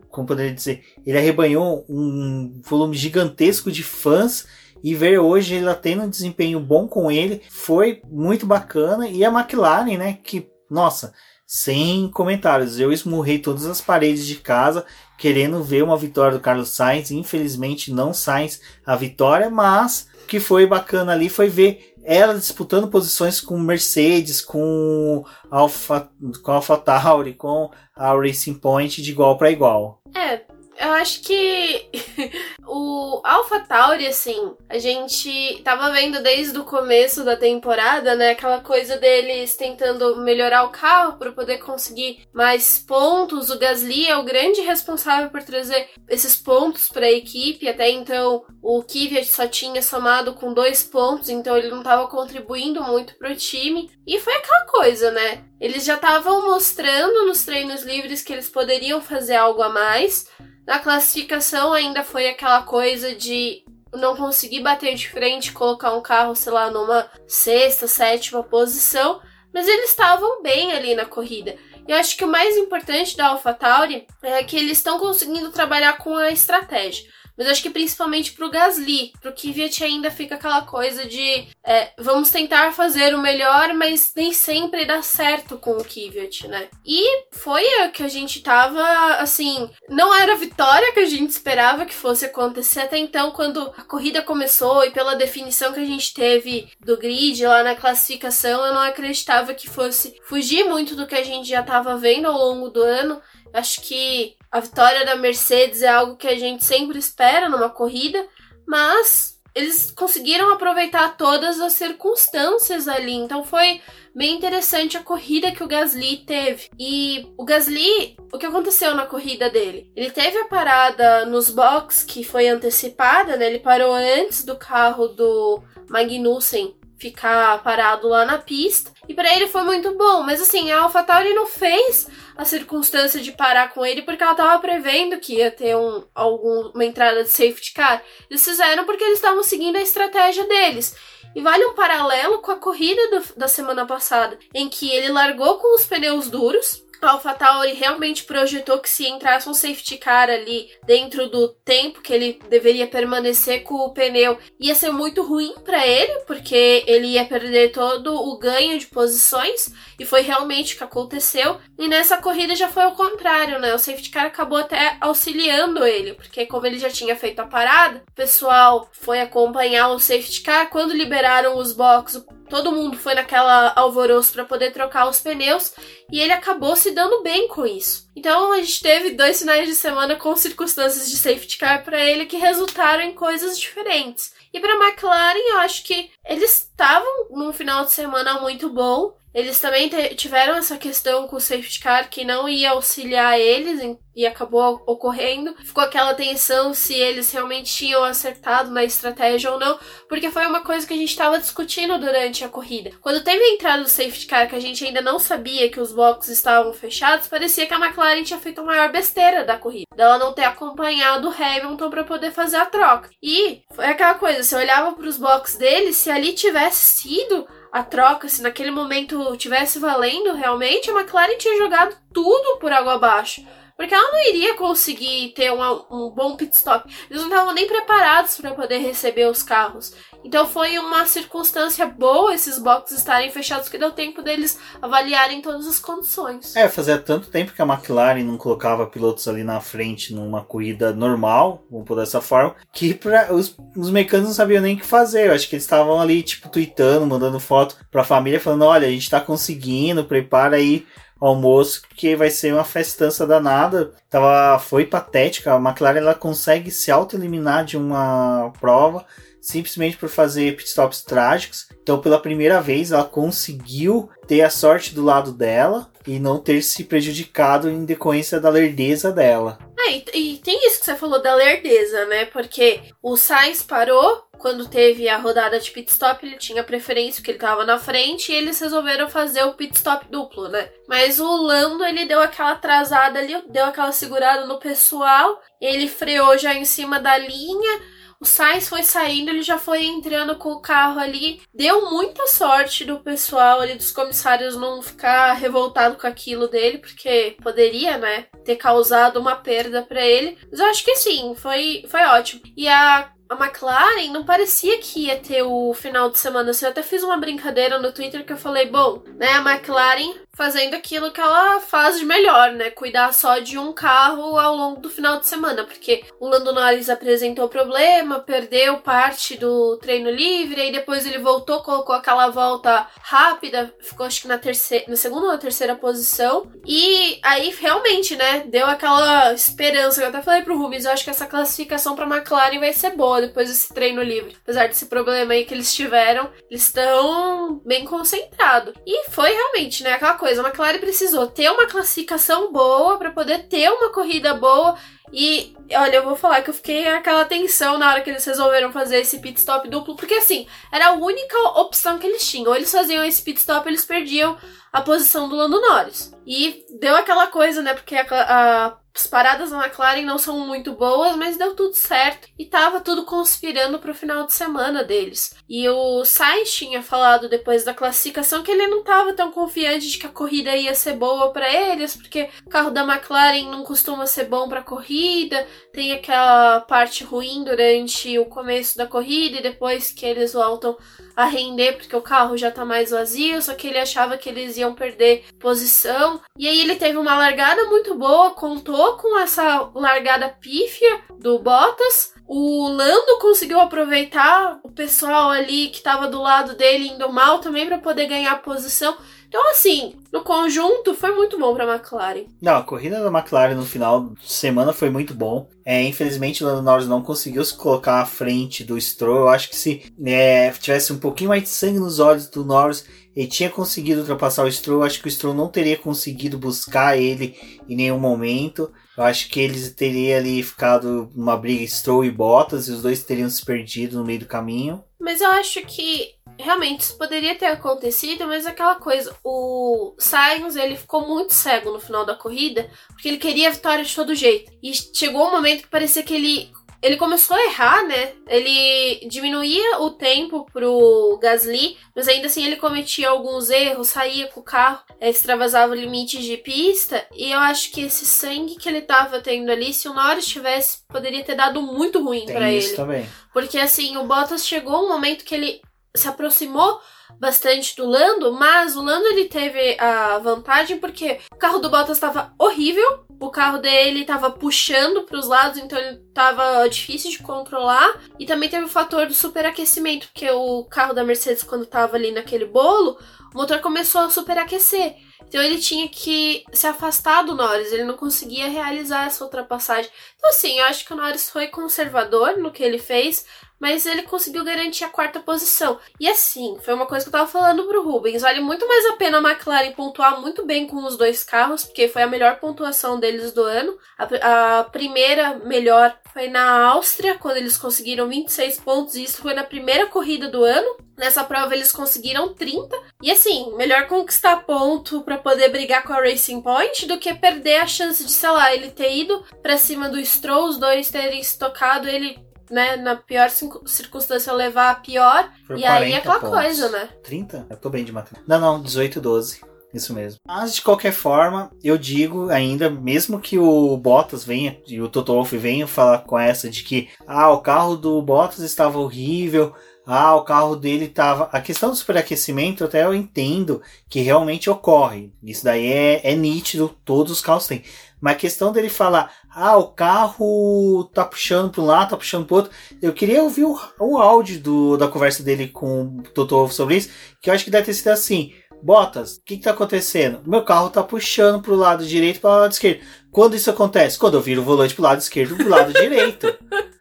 como poderia dizer, ele arrebanhou um volume gigantesco de fãs e ver hoje ele tendo um desempenho bom com ele foi muito bacana. E a McLaren, né, que, nossa, sem comentários, eu esmurrei todas as paredes de casa querendo ver uma vitória do Carlos Sainz. Infelizmente, não Sainz a vitória, mas o que foi bacana ali foi ver ela disputando posições com Mercedes, com Alpha, com Alpha Tauri, com a Racing Point de igual para igual. É, eu acho que o Alpha Tauri, assim, a gente tava vendo desde o começo da temporada, né? Aquela coisa deles tentando melhorar o carro para poder conseguir mais pontos. O Gasly é o grande responsável por trazer esses pontos para a equipe. Até então, o Kvyat só tinha somado com dois pontos, então ele não estava contribuindo muito para o time. E foi aquela coisa, né? Eles já estavam mostrando nos treinos livres que eles poderiam fazer algo a mais. Na classificação ainda foi aquela coisa de não conseguir bater de frente, colocar um carro, sei lá, numa sexta, sétima posição, mas eles estavam bem ali na corrida. Eu acho que o mais importante da AlphaTauri é que eles estão conseguindo trabalhar com a estratégia. Mas acho que principalmente pro Gasly, pro Kvyat ainda fica aquela coisa de é, vamos tentar fazer o melhor, mas nem sempre dá certo com o Kvyat, né? E foi o que a gente tava, assim, não era a vitória que a gente esperava que fosse acontecer até então, quando a corrida começou e pela definição que a gente teve do grid lá na classificação, eu não acreditava que fosse fugir muito do que a gente já tava vendo ao longo do ano. Acho que a vitória da Mercedes é algo que a gente sempre espera numa corrida, mas eles conseguiram aproveitar todas as circunstâncias ali. Então foi bem interessante a corrida que o Gasly teve. E o Gasly, o que aconteceu na corrida dele? Ele teve a parada nos box que foi antecipada, né? Ele parou antes do carro do Magnussen ficar parado lá na pista. E para ele foi muito bom, mas assim, a AlphaTauri não fez a circunstância de parar com ele porque ela tava prevendo que ia ter um, algum, uma entrada de safety car. Eles fizeram porque eles estavam seguindo a estratégia deles. E vale um paralelo com a corrida do, da semana passada, em que ele largou com os pneus duros, a AlphaTauri realmente projetou que se entrasse um safety car ali dentro do tempo que ele deveria permanecer com o pneu, ia ser muito ruim para ele, porque ele ia perder todo o ganho de posições, e foi realmente o que aconteceu. E nessa corrida já foi o contrário, né? O safety car acabou até auxiliando ele, porque como ele já tinha feito a parada, o pessoal foi acompanhar o safety car, quando liberaram os boxes, todo mundo foi naquela alvoroço para poder trocar os pneus e ele acabou se dando bem com isso. Então a gente teve dois finais de semana com circunstâncias de safety car para ele que resultaram em coisas diferentes. E para McLaren, eu acho que eles estavam num final de semana muito bom. Eles também tiveram essa questão com o safety car que não ia auxiliar eles e acabou ocorrendo. Ficou aquela tensão se eles realmente tinham acertado na estratégia ou não, porque foi uma coisa que a gente estava discutindo durante a corrida. Quando teve a entrada do safety car que a gente ainda não sabia que os boxes estavam fechados, parecia que a McLaren tinha feito a maior besteira da corrida, dela não ter acompanhado o Hamilton para poder fazer a troca. E foi aquela coisa, você olhava para os boxes dele, se ali tivesse sido a troca, se naquele momento tivesse valendo realmente, a McLaren tinha jogado tudo por água abaixo. Porque ela não iria conseguir ter uma, um bom pit stop. Eles não estavam nem preparados para poder receber os carros. Então foi uma circunstância boa esses boxes estarem fechados que deu tempo deles avaliarem todas as condições. É, fazia tanto tempo que a McLaren não colocava pilotos ali na frente numa corrida normal, vamos por dessa forma, que pra, os, os mecânicos não sabiam nem o que fazer. Eu acho que eles estavam ali, tipo, tweetando, mandando foto pra família, falando: olha, a gente tá conseguindo, prepara aí almoço, porque vai ser uma festança danada. Tava, foi patética. A McLaren ela consegue se auto-eliminar de uma prova simplesmente por fazer pitstops trágicos. Então, pela primeira vez, ela conseguiu ter a sorte do lado dela e não ter se prejudicado em decorrência da lerdeza dela. É, e, e tem isso que você falou da lerdeza, né? Porque o Sainz parou quando teve a rodada de pit stop, ele tinha preferência porque ele estava na frente e eles resolveram fazer o pit stop duplo, né? Mas o Lando, ele deu aquela atrasada ali, deu aquela segurada no pessoal, ele freou já em cima da linha. O Sainz foi saindo, ele já foi entrando com o carro ali. Deu muita sorte do pessoal ali, dos comissários, não ficar revoltado com aquilo dele, porque poderia, né, ter causado uma perda para ele. Mas eu acho que sim, foi, foi ótimo. E a a McLaren não parecia que ia ter o final de semana. Assim, eu até fiz uma brincadeira no Twitter que eu falei, bom, né, a McLaren fazendo aquilo que ela faz de melhor, né? Cuidar só de um carro ao longo do final de semana, porque o Lando Norris apresentou problema, perdeu parte do treino livre, aí depois ele voltou, colocou aquela volta rápida, ficou acho que na terceira, na segunda ou na terceira posição, e aí realmente, né, deu aquela esperança. Eu até falei pro Rubens, eu acho que essa classificação para McLaren vai ser boa depois desse treino livre, apesar desse problema aí que eles tiveram, eles estão bem concentrados. E foi realmente, né, aquela coisa, a McLaren precisou ter uma classificação boa para poder ter uma corrida boa. E olha, eu vou falar que eu fiquei aquela tensão na hora que eles resolveram fazer esse pit stop duplo, porque assim, era a única opção que eles tinham. Ou eles faziam esse pit stop, eles perdiam a posição do Lando Norris. E deu aquela coisa, né? Porque a, a as paradas na McLaren não são muito boas, mas deu tudo certo e tava tudo conspirando pro final de semana deles. E o Sainz tinha falado depois da classificação que ele não tava tão confiante de que a corrida ia ser boa para eles, porque o carro da McLaren não costuma ser bom para corrida, tem aquela parte ruim durante o começo da corrida e depois que eles voltam a render porque o carro já tá mais vazio, só que ele achava que eles iam perder posição. E aí ele teve uma largada muito boa, contou com essa largada pífia do Bottas. O Lando conseguiu aproveitar o pessoal ali que estava do lado dele indo mal também para poder ganhar posição. Então, assim, no conjunto, foi muito bom para McLaren. Não, a corrida da McLaren no final de semana foi muito bom. É, infelizmente, o Lando Norris não conseguiu se colocar à frente do Stroll. Eu acho que se é, tivesse um pouquinho mais de sangue nos olhos do Norris, ele tinha conseguido ultrapassar o Stroll. Acho que o Stroll não teria conseguido buscar ele em nenhum momento. Eu acho que eles teriam ali ficado numa briga Stroll e Bottas e os dois teriam se perdido no meio do caminho. Mas eu acho que realmente isso poderia ter acontecido, mas aquela coisa, o Sainz ele ficou muito cego no final da corrida, porque ele queria a vitória de todo jeito. E chegou um momento que parecia que ele ele começou a errar, né? Ele diminuía o tempo pro Gasly, mas ainda assim ele cometia alguns erros, saía com o carro, extravasava limites de pista, e eu acho que esse sangue que ele tava tendo ali, se o Norris tivesse, poderia ter dado muito ruim para ele. Também. Porque assim, o Bottas chegou um momento que ele se aproximou bastante do Lando, mas o Lando ele teve a vantagem porque o carro do Bottas estava horrível, o carro dele estava puxando para os lados, então ele estava difícil de controlar, e também teve o fator do superaquecimento, porque o carro da Mercedes quando estava ali naquele bolo, o motor começou a superaquecer. Então ele tinha que se afastar do Norris, ele não conseguia realizar essa ultrapassagem. Então assim, eu acho que o Norris foi conservador no que ele fez, mas ele conseguiu garantir a quarta posição. E assim, foi uma coisa que eu tava falando pro Rubens, vale muito mais a pena a McLaren pontuar muito bem com os dois carros, porque foi a melhor pontuação deles do ano. A, a primeira melhor foi na Áustria, quando eles conseguiram 26 pontos, e isso foi na primeira corrida do ano. Nessa prova eles conseguiram 30. E assim, melhor conquistar ponto para poder brigar com a Racing Point do que perder a chance de, sei lá, ele ter ido para cima do Stroll, os dois terem estocado ele né, na pior circunstância, levar a pior. E aí é aquela pontos. coisa, né? 30? Eu tô bem de matemática. Não, não, 18, 12. Isso mesmo. Mas de qualquer forma, eu digo ainda, mesmo que o Bottas venha e o Toto Wolff venha falar com essa de que ah, o carro do Bottas estava horrível, ah, o carro dele estava. A questão do superaquecimento, até eu entendo que realmente ocorre. Isso daí é, é nítido, todos os carros têm. Mas a questão dele falar, ah, o carro tá puxando para um lado, tá puxando para outro. Eu queria ouvir o, o áudio do, da conversa dele com o Toto sobre isso, que eu acho que deve ter sido assim. Botas, o que, que tá acontecendo? Meu carro tá puxando pro lado direito para o lado esquerdo. Quando isso acontece? Quando eu viro o volante pro lado esquerdo pro lado direito.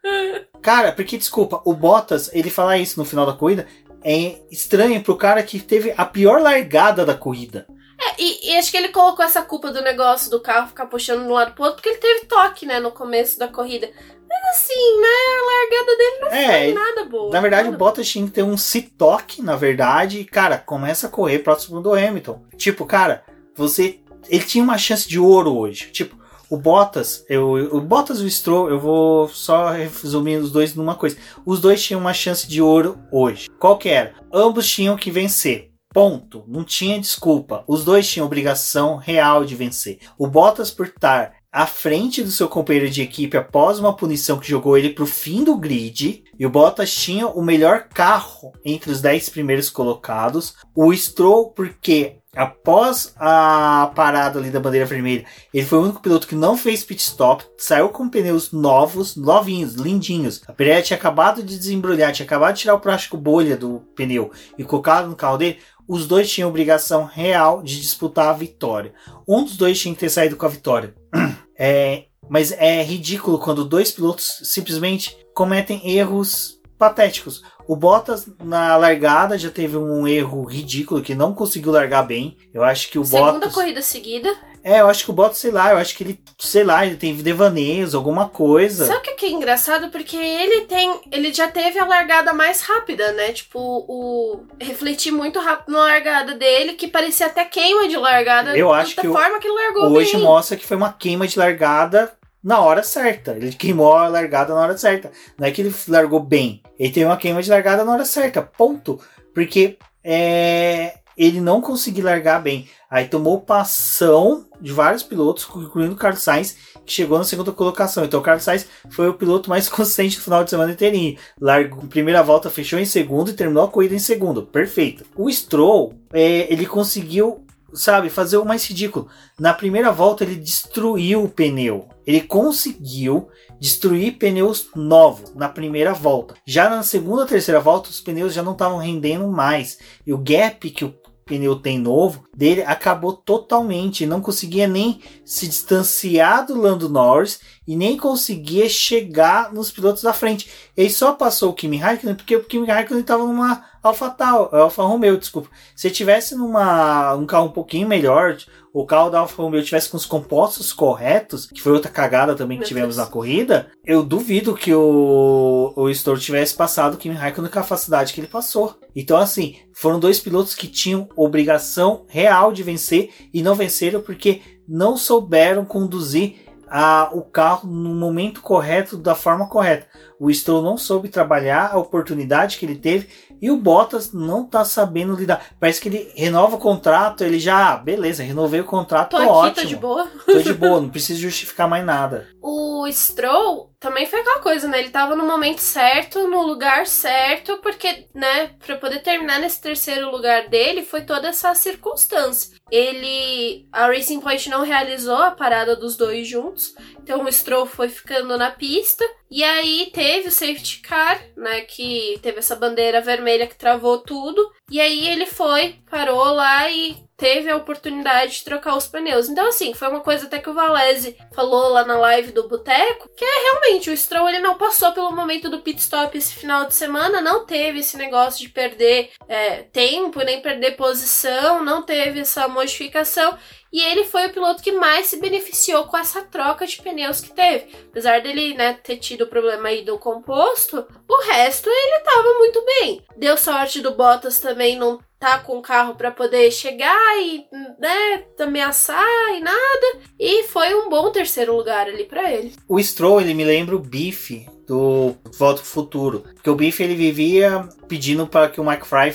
Cara, porque desculpa, o Bottas, ele falar isso no final da corrida é estranho pro cara que teve a pior largada da corrida. É, e, e, acho que ele colocou essa culpa do negócio do carro ficar puxando de um lado pro outro, porque ele teve toque, né, no começo da corrida. Mas assim, né, a largada dele não é, foi nada boa. Na verdade, o Bottas tinha que ter um se-toque, na verdade, e, cara, começa a correr próximo do Hamilton. Tipo, cara, você. Ele tinha uma chance de ouro hoje. Tipo, o Bottas, eu, o Bottas e o Stroll, eu vou só resumir os dois numa coisa. Os dois tinham uma chance de ouro hoje. Qual que era? Ambos tinham que vencer. Ponto. Não tinha desculpa. Os dois tinham obrigação real de vencer. O Bottas, por estar à frente do seu companheiro de equipe após uma punição que jogou ele para o fim do grid. E o Bottas tinha o melhor carro entre os 10 primeiros colocados. O Stroll, porque após a parada ali da bandeira vermelha, ele foi o único piloto que não fez pit stop, saiu com pneus novos, novinhos, lindinhos. A Pirelli tinha acabado de desembrulhar, tinha acabado de tirar o plástico bolha do pneu e colocado no carro dele os dois tinham obrigação real de disputar a vitória. Um dos dois tinha que ter saído com a vitória. É, mas é ridículo quando dois pilotos simplesmente cometem erros patéticos. O Bottas na largada já teve um erro ridículo que não conseguiu largar bem. Eu acho que o Segunda Bottas. Segunda corrida seguida. É, eu acho que o Bottas, sei lá, eu acho que ele, sei lá, ele tem devaneios, alguma coisa. Sabe o que é engraçado? Porque ele tem. Ele já teve a largada mais rápida, né? Tipo, o. Refletir muito rápido na largada dele, que parecia até queima de largada. Eu acho que. forma que ele largou Hoje bem. mostra que foi uma queima de largada na hora certa. Ele queimou a largada na hora certa. Não é que ele largou bem. Ele teve uma queima de largada na hora certa. Ponto. Porque é, ele não conseguiu largar bem. Aí tomou passão de vários pilotos, incluindo o Carlos Sainz, que chegou na segunda colocação. Então o Carlos Sainz foi o piloto mais consistente no final de semana inteirinho. Largou, primeira volta fechou em segundo e terminou a corrida em segundo. Perfeito. O Stroll, é, ele conseguiu sabe, fazer o mais ridículo. Na primeira volta ele destruiu o pneu. Ele conseguiu destruir pneus novos na primeira volta. Já na segunda, terceira volta os pneus já não estavam rendendo mais. E o gap que o pneu tem novo dele acabou totalmente. Não conseguia nem se distanciar do Lando Norris e nem conseguia chegar nos pilotos da frente. Ele só passou o Kimi Raikkonen porque o Kimi Raikkonen estava numa Alfa Tal, Alfa Romeo, desculpa. Se tivesse numa um carro um pouquinho melhor, o carro da Alfa Romeo tivesse com os compostos corretos, que foi outra cagada também que Meu tivemos Deus. na corrida, eu duvido que o, o Stroll tivesse passado o Kimi Raikkonen com a facilidade que ele passou. Então, assim, foram dois pilotos que tinham obrigação real de vencer e não venceram porque não souberam conduzir a, o carro no momento correto, da forma correta. O Stroll não soube trabalhar a oportunidade que ele teve e o Bottas não tá sabendo lidar. Parece que ele renova o contrato, ele já, ah, beleza, renovei o contrato, tô, tô aqui, ótimo. Tô de boa. Tô de boa, não preciso justificar mais nada. O Stroll também foi aquela coisa, né? Ele tava no momento certo, no lugar certo, porque, né, para poder terminar nesse terceiro lugar dele, foi toda essa circunstância. Ele. A Racing Point não realizou a parada dos dois juntos, então o Stroll foi ficando na pista. E aí teve o safety car, né? Que teve essa bandeira vermelha que travou tudo. E aí ele foi, parou lá e teve a oportunidade de trocar os pneus. Então, assim, foi uma coisa até que o Valese falou lá na live do Boteco, que é realmente o Stroll ele não passou pelo momento do pit stop esse final de semana, não teve esse negócio de perder é, tempo, nem perder posição, não teve essa modificação. E ele foi o piloto que mais se beneficiou com essa troca de pneus que teve. Apesar dele né, ter tido o problema aí do composto, o resto ele estava muito bem. Deu sorte do Bottas também não tá com o carro para poder chegar e, né, ameaçar e nada. E foi um bom terceiro lugar ali para ele. O Stroll, ele me lembra o Biff do Volta pro Futuro. Porque o Biff, ele vivia pedindo para que o McFly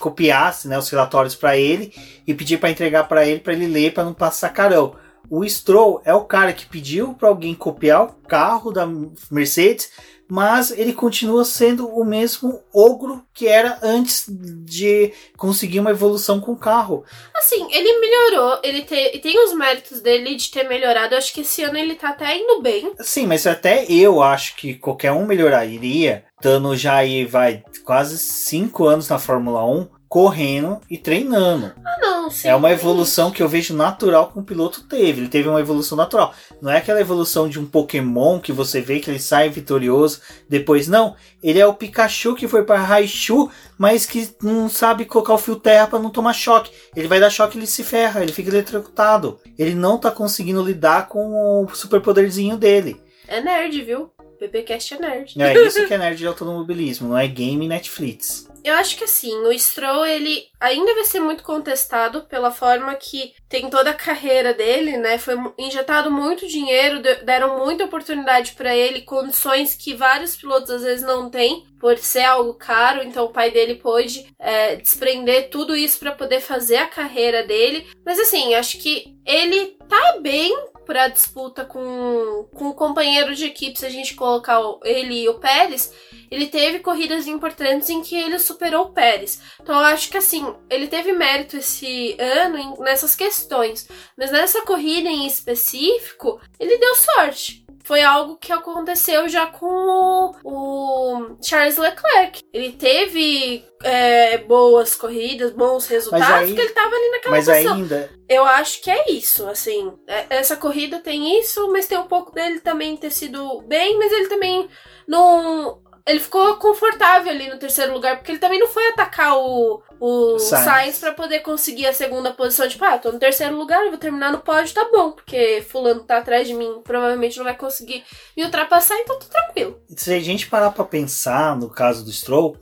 copiasse né, os relatórios para ele e pedir para entregar para ele para ele ler para não passar carão. O Stroll é o cara que pediu para alguém copiar o carro da Mercedes mas ele continua sendo o mesmo ogro que era antes de conseguir uma evolução com o carro. Assim, ele melhorou, ele te, tem os méritos dele de ter melhorado. Eu acho que esse ano ele tá até indo bem. Sim, mas até eu acho que qualquer um melhoraria, estando já aí, vai, quase cinco anos na Fórmula 1 correndo e treinando. Ah, não, sim. É uma evolução que eu vejo natural que o piloto teve. Ele teve uma evolução natural. Não é aquela evolução de um Pokémon que você vê que ele sai vitorioso depois. Não. Ele é o Pikachu que foi para Raichu, mas que não sabe colocar o fio terra para não tomar choque. Ele vai dar choque e ele se ferra. Ele fica eletrocutado. Ele não tá conseguindo lidar com o superpoderzinho dele. É nerd, viu? PPcast é nerd. É isso que é nerd de automobilismo, não é game Netflix. Eu acho que assim, o Stroll ele ainda vai ser muito contestado pela forma que tem toda a carreira dele, né? Foi injetado muito dinheiro, deram muita oportunidade para ele, condições que vários pilotos às vezes não têm, por ser algo caro. Então o pai dele pôde é, desprender tudo isso para poder fazer a carreira dele. Mas assim, acho que ele tá bem para disputa com, com o companheiro de equipe, se a gente colocar ele e o Pérez, ele teve corridas importantes em que ele superou o Pérez. Então eu acho que assim, ele teve mérito esse ano nessas questões, mas nessa corrida em específico, ele deu sorte foi algo que aconteceu já com o, o Charles Leclerc. Ele teve é, boas corridas, bons resultados, aí, porque ele tava ali naquela mas posição. ainda Eu acho que é isso, assim. É, essa corrida tem isso, mas tem um pouco dele também ter sido bem, mas ele também não ele ficou confortável ali no terceiro lugar, porque ele também não foi atacar o, o Sainz, Sainz para poder conseguir a segunda posição. Tipo, ah, tô no terceiro lugar, vou terminar no pódio, tá bom, porque fulano tá atrás de mim, provavelmente não vai conseguir me ultrapassar, então tô tranquilo. Se a gente parar pra pensar no caso do Stroll,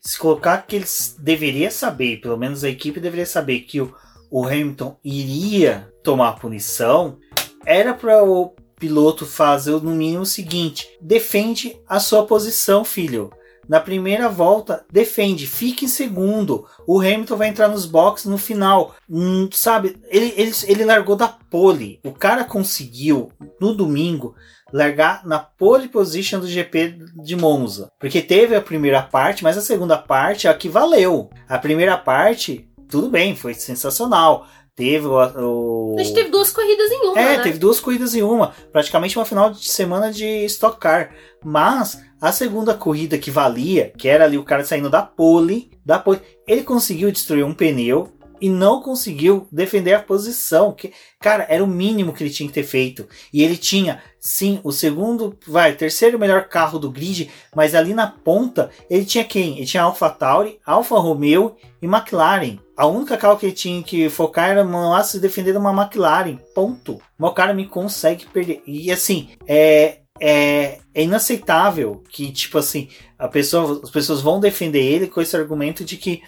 se colocar que eles deveriam saber, pelo menos a equipe deveria saber que o, o Hamilton iria tomar punição, era para o piloto fazer no mínimo o seguinte: defende a sua posição, filho. Na primeira volta, defende, fique em segundo. O Hamilton vai entrar nos boxes no final. Hum, sabe, ele, ele, ele largou da pole. O cara conseguiu, no domingo, largar na pole position do GP de Monza. Porque teve a primeira parte, mas a segunda parte é a que valeu. A primeira parte, tudo bem, foi sensacional. Teve o. A gente teve duas corridas em uma. É, né? teve duas corridas em uma. Praticamente uma final de semana de Stock Car. Mas a segunda corrida que valia, que era ali o cara saindo da pole, da pole, ele conseguiu destruir um pneu e não conseguiu defender a posição. Que, cara, era o mínimo que ele tinha que ter feito. E ele tinha, sim, o segundo, vai, terceiro melhor carro do grid, mas ali na ponta ele tinha quem? Ele tinha Alpha Tauri, Alfa Romeo e McLaren. A única carro que ele tinha que focar era lá se defender de uma McLaren. Ponto. O cara me consegue perder. E assim, é, é, é inaceitável que, tipo assim, a pessoa, as pessoas vão defender ele com esse argumento de que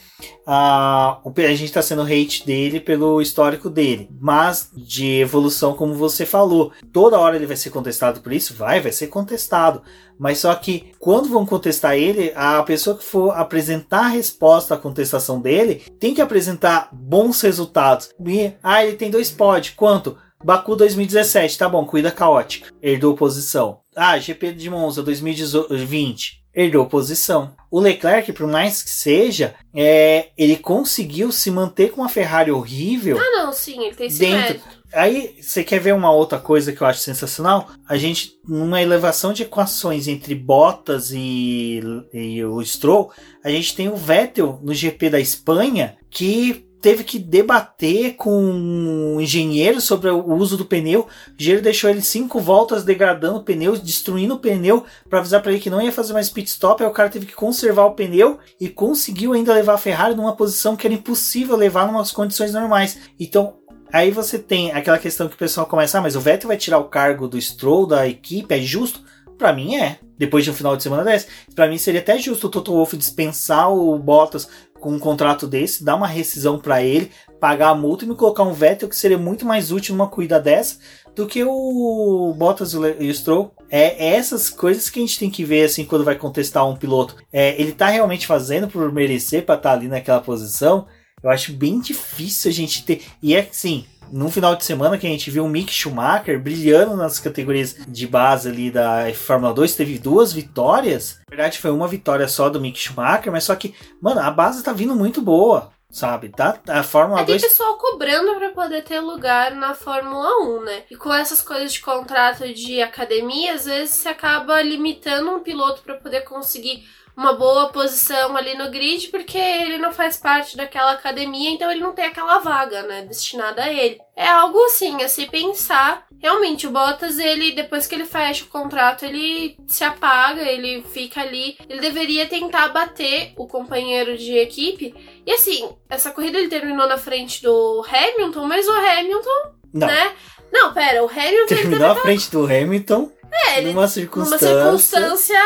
a, a gente está sendo hate dele pelo histórico dele. Mas de evolução, como você falou, toda hora ele vai ser contestado por isso? Vai, vai ser contestado. Mas só que quando vão contestar ele, a pessoa que for apresentar a resposta à contestação dele tem que apresentar bons resultados. E, ah, ele tem dois pod. Quanto? Baku 2017, tá bom, cuida caótica. Herdou posição. Ah, GP de Monza 2020. Herdou posição. O Leclerc, por mais que seja, é, ele conseguiu se manter com uma Ferrari horrível. Ah, não, sim, ele tem esse dentro. Mérito. Aí, você quer ver uma outra coisa que eu acho sensacional? A gente, numa elevação de equações entre Bottas e, e o Stroll, a gente tem o Vettel no GP da Espanha, que teve que debater com um engenheiro sobre o uso do pneu. O engenheiro deixou ele cinco voltas degradando o pneu, destruindo o pneu para avisar para ele que não ia fazer mais pit stop. Aí o cara teve que conservar o pneu e conseguiu ainda levar a Ferrari numa posição que era impossível levar em condições normais. Então Aí você tem aquela questão que o pessoal começa, ah, mas o Vettel vai tirar o cargo do Stroll da equipe, é justo? Para mim é. depois de um final de semana desse. Para mim seria até justo o Toto Wolff dispensar o Bottas com um contrato desse, dar uma rescisão para ele, pagar a multa e me colocar um Vettel que seria muito mais útil numa corrida dessa do que o Bottas e o Stroll. É, é, essas coisas que a gente tem que ver assim quando vai contestar um piloto. É, ele tá realmente fazendo por merecer para estar tá ali naquela posição. Eu acho bem difícil a gente ter. E é assim, num final de semana que a gente viu o Mick Schumacher brilhando nas categorias de base ali da Fórmula 2, teve duas vitórias. Na verdade, foi uma vitória só do Mick Schumacher, mas só que, mano, a base tá vindo muito boa sabe? Tá, a Fórmula é, 2. Tem pessoal cobrando para poder ter lugar na Fórmula 1, né? E com essas coisas de contrato de academia, às vezes se acaba limitando um piloto para poder conseguir uma boa posição ali no grid, porque ele não faz parte daquela academia, então ele não tem aquela vaga, né, destinada a ele. É algo assim, a se pensar. Realmente, o Bottas, ele, depois que ele fecha o contrato, ele se apaga, ele fica ali. Ele deveria tentar bater o companheiro de equipe. E assim, essa corrida ele terminou na frente do Hamilton, mas o Hamilton, não. né? Não, pera, o Hamilton. Terminou à frente do Hamilton. É, ele, numa circunstância. Numa circunstância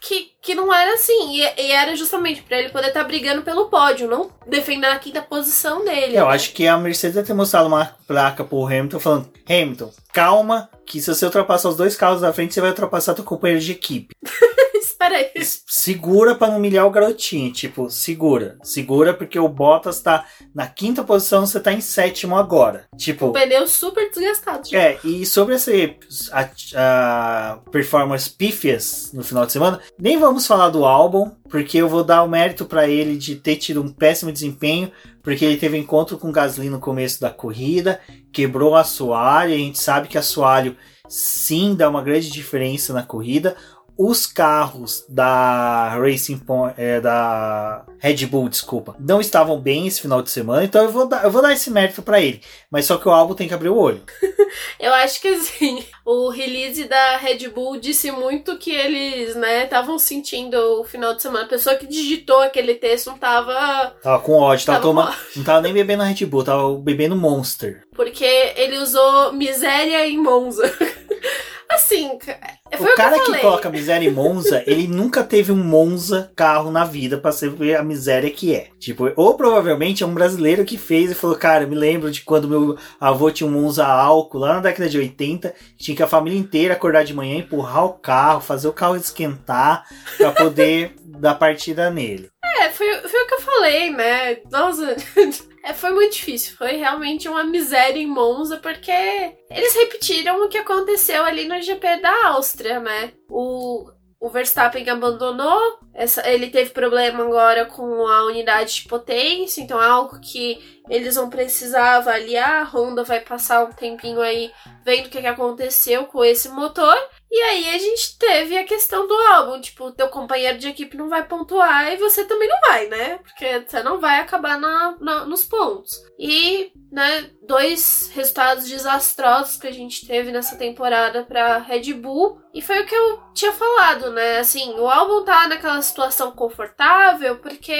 que, que não era assim. E, e era justamente para ele poder estar tá brigando pelo pódio, não defender a quinta posição dele. Eu né? acho que a Mercedes deve ter mostrado uma placa pro Hamilton falando: Hamilton, calma, que se você ultrapassar os dois carros da frente, você vai ultrapassar teu companheiro de equipe. Espera aí. Segura para não humilhar o garotinho. Tipo, segura. Segura porque o Bottas tá na quinta posição, você tá em sétimo agora. Tipo. O pneu super desgastado. É, e sobre essa a, a performance pífias no final de semana, nem vamos falar do álbum, porque eu vou dar o mérito para ele de ter tido um péssimo desempenho, porque ele teve encontro com o Gasly no começo da corrida, quebrou a assoalho, a gente sabe que assoalho sim dá uma grande diferença na corrida os carros da Racing Point, é, da Red Bull, desculpa, não estavam bem esse final de semana, então eu vou dar, eu vou dar esse mérito para ele. Mas só que o álbum tem que abrir o olho. eu acho que assim, o release da Red Bull disse muito que eles, né, estavam sentindo o final de semana. A pessoa que digitou aquele texto não tava. Tava com ódio, tava, tava tomando. Não tava nem bebendo a Red Bull, tava bebendo Monster. Porque ele usou miséria em Monza. Assim, foi o cara que, que coloca miséria em Monza, ele nunca teve um Monza carro na vida pra saber a miséria que é. Tipo, ou provavelmente é um brasileiro que fez e falou: Cara, me lembro de quando meu avô tinha um Monza álcool lá na década de 80, tinha que a família inteira acordar de manhã, empurrar o carro, fazer o carro esquentar pra poder dar partida nele. É, foi, foi o que eu falei, né? Nossa. É, foi muito difícil. Foi realmente uma miséria em Monza, porque eles repetiram o que aconteceu ali no GP da Áustria, né? O, o Verstappen abandonou, essa, ele teve problema agora com a unidade de potência, então é algo que eles vão precisar avaliar. A Honda vai passar um tempinho aí vendo o que, que aconteceu com esse motor. E aí a gente teve a questão do álbum, tipo, teu companheiro de equipe não vai pontuar e você também não vai, né? Porque você não vai acabar na, na, nos pontos. E, né, dois resultados desastrosos que a gente teve nessa temporada pra Red Bull. E foi o que eu tinha falado, né? Assim, o álbum tá naquela situação confortável porque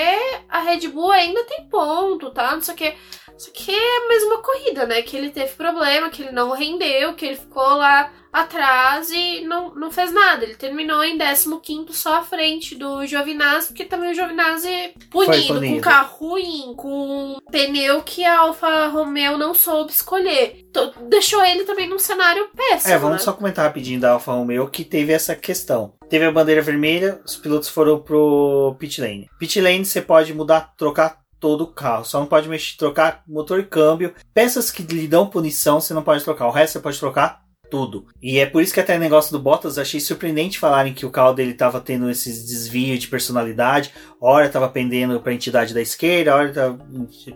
a Red Bull ainda tem ponto, tá? Não sei o que. Só que é a mesma corrida, né? Que ele teve problema, que ele não rendeu, que ele ficou lá atrás e não, não fez nada. Ele terminou em 15 só à frente do Giovinazzi, porque também o Giovinazzi punido, punido, com carro ruim, com pneu que a Alfa Romeo não soube escolher. Deixou ele também num cenário péssimo. É, vamos né? só comentar rapidinho da Alfa Romeo que teve essa questão. Teve a bandeira vermelha, os pilotos foram pro pit lane. Pit lane você pode mudar, trocar todo o carro. Só não pode mexer, trocar motor e câmbio. Peças que lhe dão punição, você não pode trocar. O resto você pode trocar tudo. E é por isso que até o negócio do Bottas achei surpreendente falarem que o carro dele estava tendo esses desvios de personalidade. Hora estava pendendo para a entidade da esquerda, hora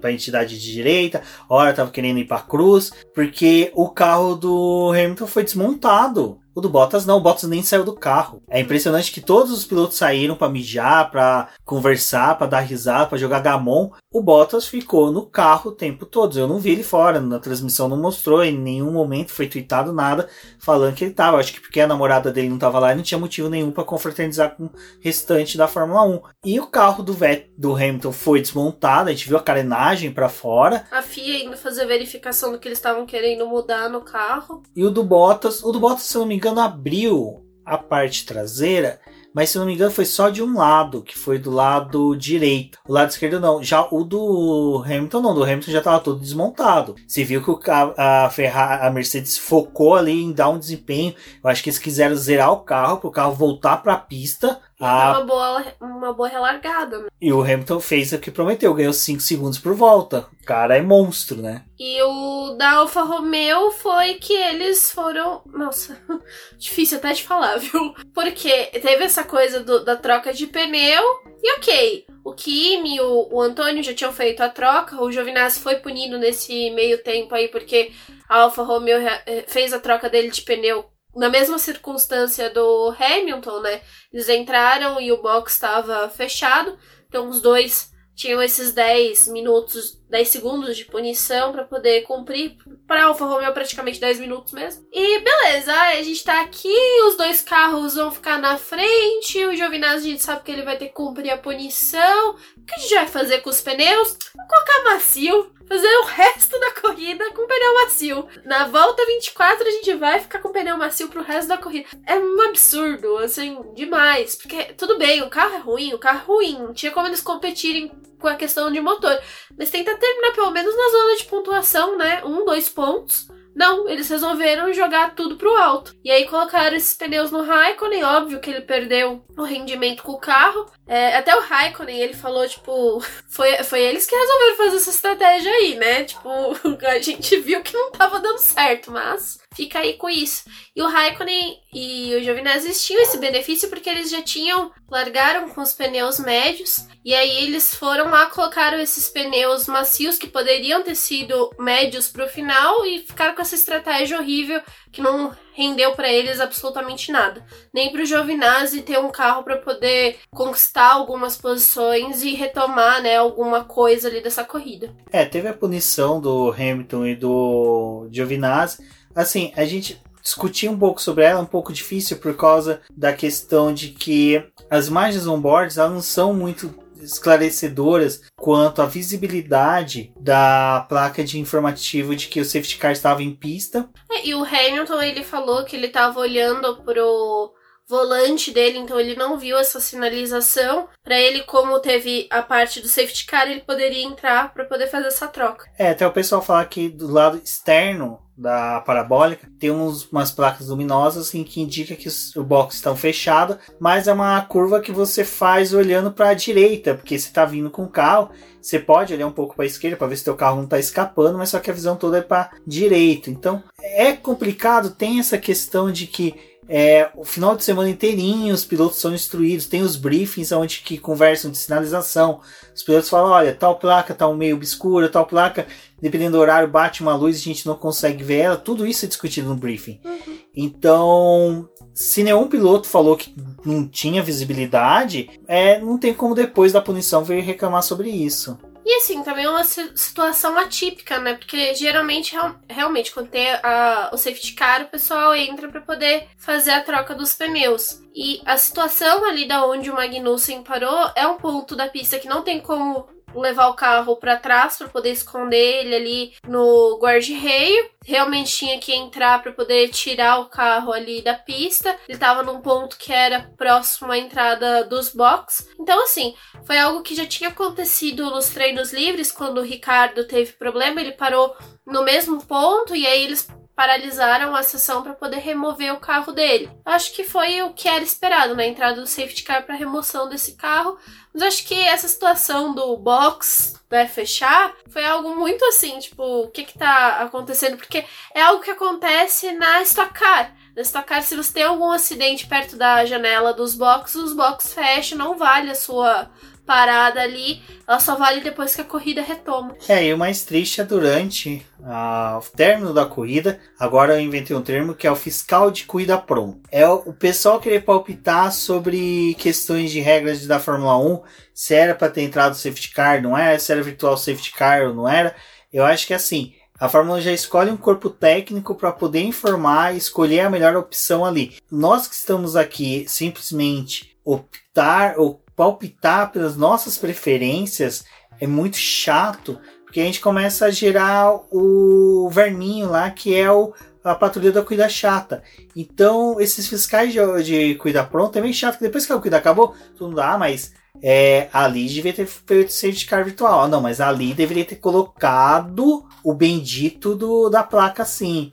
para a entidade de direita, hora estava querendo ir para a cruz, porque o carro do Hamilton foi desmontado. O do Bottas não, o Bottas nem saiu do carro. É impressionante que todos os pilotos saíram para mijar, para conversar, para dar risada, para jogar gamon. O Bottas ficou no carro o tempo todo. Eu não vi ele fora, na transmissão não mostrou, em nenhum momento foi tweetado nada falando que ele tava. Acho que porque a namorada dele não tava lá e não tinha motivo nenhum para confraternizar com o restante da Fórmula 1. E o carro do, Vet, do Hamilton foi desmontado, a gente viu a carenagem para fora. A FIA indo fazer verificação do que eles estavam querendo mudar no carro. E o do Bottas, o do Bottas, se eu não me engano, abriu a parte traseira, mas se não me engano foi só de um lado, que foi do lado direito. O lado esquerdo não. Já o do Hamilton não, do Hamilton já estava todo desmontado. Você viu que o, a, Ferrari, a Mercedes focou ali em dar um desempenho. Eu acho que eles quiseram zerar o carro para o carro voltar para a pista ah, uma, boa, uma boa relargada. Né? E o Hamilton fez o que prometeu, ganhou 5 segundos por volta. O cara é monstro, né? E o da Alfa Romeo foi que eles foram. Nossa, difícil até de falar, viu? Porque teve essa coisa do, da troca de pneu. E ok, o Kimi e o, o Antônio já tinham feito a troca. O Giovinazzi foi punido nesse meio tempo aí, porque a Alfa Romeo eh, fez a troca dele de pneu na mesma circunstância do Hamilton, né? Eles entraram e o box estava fechado, então os dois tinham esses 10 minutos, 10 segundos de punição para poder cumprir. Para Alfa Romeo, praticamente 10 minutos mesmo. E beleza, a gente tá aqui, os dois carros vão ficar na frente. O Giovinazzi, a gente sabe que ele vai ter que cumprir a punição. O que a gente vai fazer com os pneus? Vou colocar macio fazer o resto da corrida com pneu macio. Na volta 24 a gente vai ficar com pneu macio pro resto da corrida. É um absurdo, assim, demais. Porque tudo bem, o carro é ruim, o carro é ruim. Não tinha como eles competirem com a questão de motor. Mas tenta terminar pelo menos na zona de pontuação, né? Um, dois pontos não, eles resolveram jogar tudo pro alto. E aí colocaram esses pneus no Raikkonen, óbvio que ele perdeu o rendimento com o carro. É, até o Raikkonen, ele falou, tipo, foi, foi eles que resolveram fazer essa estratégia aí, né? Tipo, a gente viu que não tava dando certo, mas fica aí com isso. E o Raikkonen e o Giovinazzi tinham esse benefício porque eles já tinham, largaram com os pneus médios, e aí eles foram lá, colocaram esses pneus macios que poderiam ter sido médios pro final e ficaram com essa estratégia horrível que não rendeu para eles absolutamente nada. Nem pro Giovinazzi ter um carro para poder conquistar algumas posições e retomar, né, alguma coisa ali dessa corrida. É, teve a punição do Hamilton e do Giovinazzi. Assim, a gente discutir um pouco sobre ela é um pouco difícil por causa da questão de que as imagens on-boards não são muito esclarecedoras quanto à visibilidade da placa de informativo de que o safety car estava em pista. É, e o Hamilton ele falou que ele estava olhando pro volante dele, então ele não viu essa sinalização. Para ele, como teve a parte do safety car, ele poderia entrar para poder fazer essa troca. É, até o pessoal falar que do lado externo da parabólica tem uns, umas placas luminosas assim, que indica que o box está fechado, mas é uma curva que você faz olhando para a direita, porque você está vindo com o carro, você pode olhar um pouco para a esquerda para ver se teu carro não está escapando, mas só que a visão toda é para direita. Então é complicado, tem essa questão de que é, o final de semana inteirinho os pilotos são instruídos, tem os briefings onde que conversam de sinalização. Os pilotos falam, olha, tal placa tá um meio obscura, tal placa, dependendo do horário, bate uma luz e a gente não consegue ver ela. Tudo isso é discutido no briefing. Uhum. Então, se nenhum piloto falou que não tinha visibilidade, é, não tem como depois da punição vir reclamar sobre isso. E assim, também é uma situação atípica, né? Porque geralmente, realmente, quando tem a, o safety car, o pessoal entra para poder fazer a troca dos pneus. E a situação ali da onde o Magnussen parou é um ponto da pista que não tem como levar o carro para trás para poder esconder ele ali no guarda-reio. Realmente tinha que entrar para poder tirar o carro ali da pista. Ele estava num ponto que era próximo à entrada dos box. Então, assim, foi algo que já tinha acontecido nos treinos livres quando o Ricardo teve problema. Ele parou no mesmo ponto e aí eles paralisaram a sessão para poder remover o carro dele. Acho que foi o que era esperado, né? Entrada do safety car para remoção desse carro. Mas acho que essa situação do box né, fechar foi algo muito assim, tipo, o que que tá acontecendo? Porque é algo que acontece na Stock Car. Na Stock Car, se você tem algum acidente perto da janela dos boxes, os boxes fecham, não vale a sua parada ali, ela só vale depois que a corrida retoma. É, e o mais triste é durante a, o término da corrida. Agora eu inventei um termo que é o fiscal de corrida pronto. É o, o pessoal querer palpitar sobre questões de regras da Fórmula 1, se era para ter entrado safety car, não era, se era virtual safety car ou não era. Eu acho que assim, a Fórmula 1 já escolhe um corpo técnico para poder informar e escolher a melhor opção ali. Nós que estamos aqui simplesmente optar ou palpitar pelas nossas preferências é muito chato, porque a gente começa a gerar o verminho lá, que é o a patrulha da Cuida Chata. Então, esses fiscais de, de Cuida Pronto é meio chato, que depois que a Cuida acabou, tudo dá, mas é, ali devia ter feito certificado virtual. Não, mas ali deveria ter colocado o bendito do, da placa sim.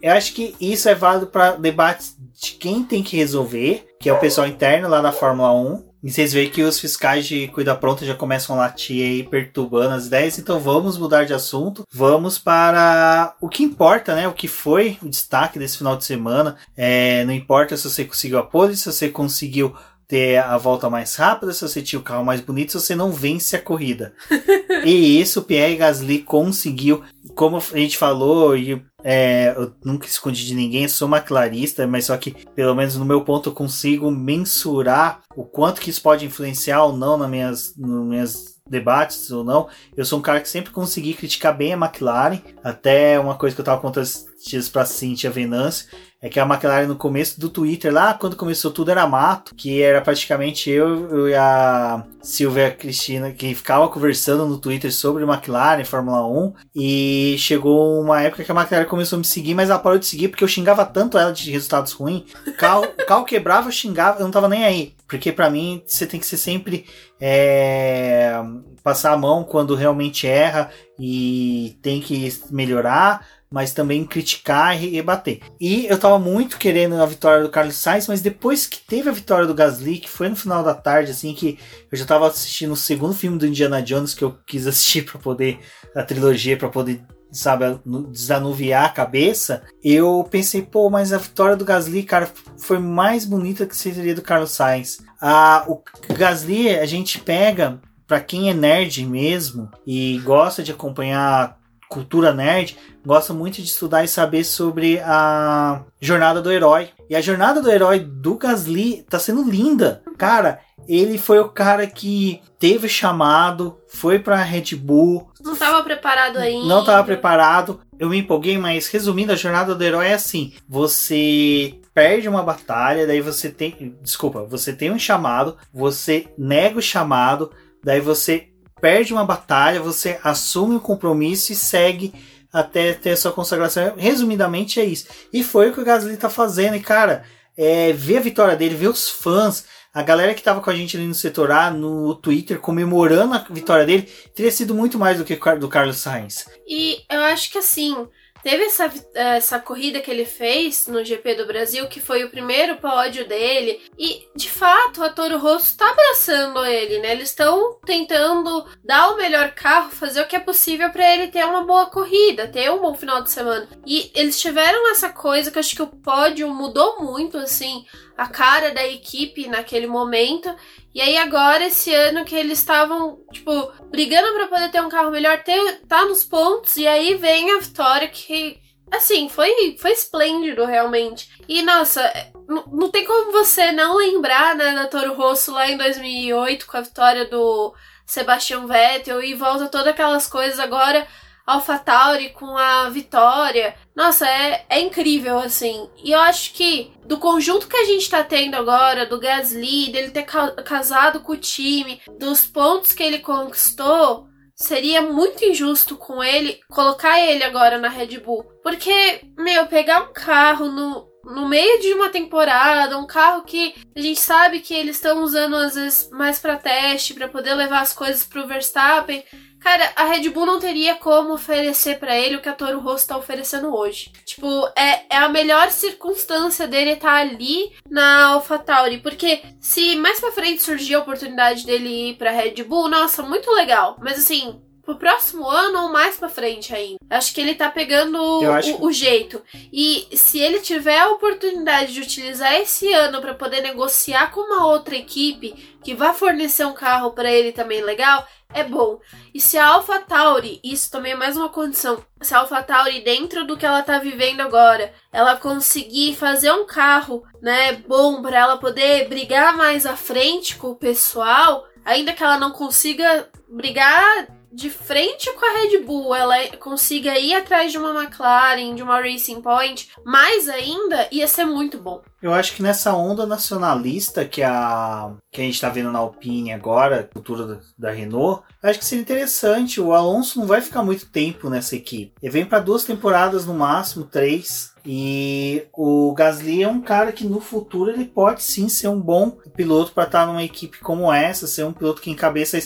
Eu acho que isso é válido para debates de quem tem que resolver, que é o pessoal interno lá da Fórmula 1. E vocês veem que os fiscais de Cuida Pronta já começam a latir aí, perturbando as ideias. Então vamos mudar de assunto. Vamos para o que importa, né? O que foi o destaque desse final de semana. É, não importa se você conseguiu a pole, se você conseguiu ter a volta mais rápida, se você tinha o carro mais bonito, se você não vence a corrida. e isso o Pierre Gasly conseguiu. Como a gente falou, e é, eu nunca escondi de ninguém, sou uma clarista, mas só que, pelo menos no meu ponto, eu consigo mensurar o quanto que isso pode influenciar ou não nas minhas, nas minhas debates ou não. Eu sou um cara que sempre consegui criticar bem a McLaren. Até uma coisa que eu tava contando dias pra Cintia Venâncio é que a McLaren no começo do Twitter, lá quando começou tudo era mato, que era praticamente eu, eu e a Silvia Cristina que ficava conversando no Twitter sobre McLaren, Fórmula 1, e chegou uma época que a McLaren começou a me seguir, mas ela parou de seguir porque eu xingava tanto ela de resultados ruins. O carro quebrava, eu xingava, eu não tava nem aí. Porque para mim você tem que ser sempre é, passar a mão quando realmente erra e tem que melhorar mas também criticar e rebater. E eu tava muito querendo a vitória do Carlos Sainz, mas depois que teve a vitória do Gasly, que foi no final da tarde, assim, que eu já tava assistindo o segundo filme do Indiana Jones que eu quis assistir para poder, a trilogia, para poder sabe, desanuviar a cabeça, eu pensei, pô, mas a vitória do Gasly, cara, foi mais bonita que seria do Carlos Sainz. Ah, o Gasly, a gente pega, para quem é nerd mesmo e gosta de acompanhar cultura nerd, gosta muito de estudar e saber sobre a jornada do herói. E a jornada do herói do Gasly tá sendo linda. Cara, ele foi o cara que teve chamado, foi pra Red Bull. Não estava preparado ainda. Não estava preparado. Eu me empolguei, mas resumindo, a jornada do herói é assim: você perde uma batalha, daí você tem. Desculpa, você tem um chamado, você nega o chamado, daí você perde uma batalha, você assume o compromisso e segue até ter sua consagração. Resumidamente é isso. E foi o que o Gasly tá fazendo. E, cara, é, ver a vitória dele, ver os fãs, a galera que tava com a gente ali no setor A, no Twitter, comemorando a vitória dele, teria sido muito mais do que do Carlos Sainz. E eu acho que assim, Teve essa, essa corrida que ele fez no GP do Brasil, que foi o primeiro pódio dele. E, de fato, a Toro Rosso tá abraçando ele, né? Eles estão tentando dar o melhor carro, fazer o que é possível para ele ter uma boa corrida, ter um bom final de semana. E eles tiveram essa coisa que eu acho que o pódio mudou muito, assim, a cara da equipe naquele momento. E aí agora, esse ano que eles estavam, tipo, brigando para poder ter um carro melhor, ter, tá nos pontos, e aí vem a vitória que, assim, foi, foi esplêndido realmente. E, nossa, não, não tem como você não lembrar, né, da Toro Rosso lá em 2008, com a vitória do Sebastian Vettel, e volta todas aquelas coisas agora AlphaTauri com a Vitória. Nossa, é, é incrível, assim. E eu acho que do conjunto que a gente tá tendo agora, do Gasly, dele ter ca casado com o time, dos pontos que ele conquistou, seria muito injusto com ele colocar ele agora na Red Bull. Porque, meu, pegar um carro no, no meio de uma temporada, um carro que a gente sabe que eles estão usando às vezes mais para teste, para poder levar as coisas pro Verstappen. Cara, a Red Bull não teria como oferecer para ele o que a Toro Rosso tá oferecendo hoje. Tipo, é, é a melhor circunstância dele estar tá ali na AlphaTauri. Porque se mais pra frente surgir a oportunidade dele ir pra Red Bull, nossa, muito legal. Mas assim, pro próximo ano ou mais pra frente ainda. Acho que ele tá pegando o, o, jeito. E se ele tiver a oportunidade de utilizar esse ano para poder negociar com uma outra equipe que vai fornecer um carro para ele também legal, é bom. E se a AlphaTauri, isso também é mais uma condição, se a AlphaTauri dentro do que ela tá vivendo agora, ela conseguir fazer um carro, né, bom para ela poder brigar mais à frente com o pessoal, ainda que ela não consiga brigar de frente com a Red Bull, ela consiga ir atrás de uma McLaren, de uma Racing Point, mais ainda ia ser muito bom. Eu acho que nessa onda nacionalista que a, que a gente está vendo na Alpine agora, cultura da Renault, acho que seria interessante. O Alonso não vai ficar muito tempo nessa equipe. Ele vem para duas temporadas no máximo, três. E o Gasly é um cara que no futuro ele pode sim ser um bom piloto para estar tá numa equipe como essa, ser um piloto que encabeça.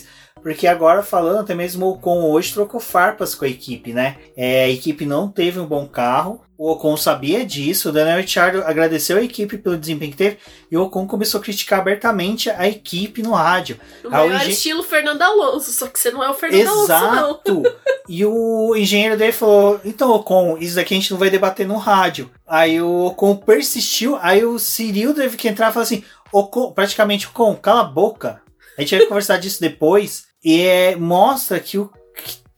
Porque agora falando, até mesmo o Ocon hoje trocou farpas com a equipe, né? É, a equipe não teve um bom carro. O Ocon sabia disso. O Daniel Ricciardo agradeceu a equipe pelo desempenho que teve. E o Ocon começou a criticar abertamente a equipe no rádio. No melhor estilo Fernando Alonso, só que você não é o Fernando Exato. Alonso, não. e o engenheiro dele falou: Então, Ocon, isso daqui a gente não vai debater no rádio. Aí o Ocon persistiu. Aí o Cyril teve que entrar e falar assim: Ocon, praticamente, Ocon, cala a boca. A gente vai conversar disso depois. E é, mostra que o.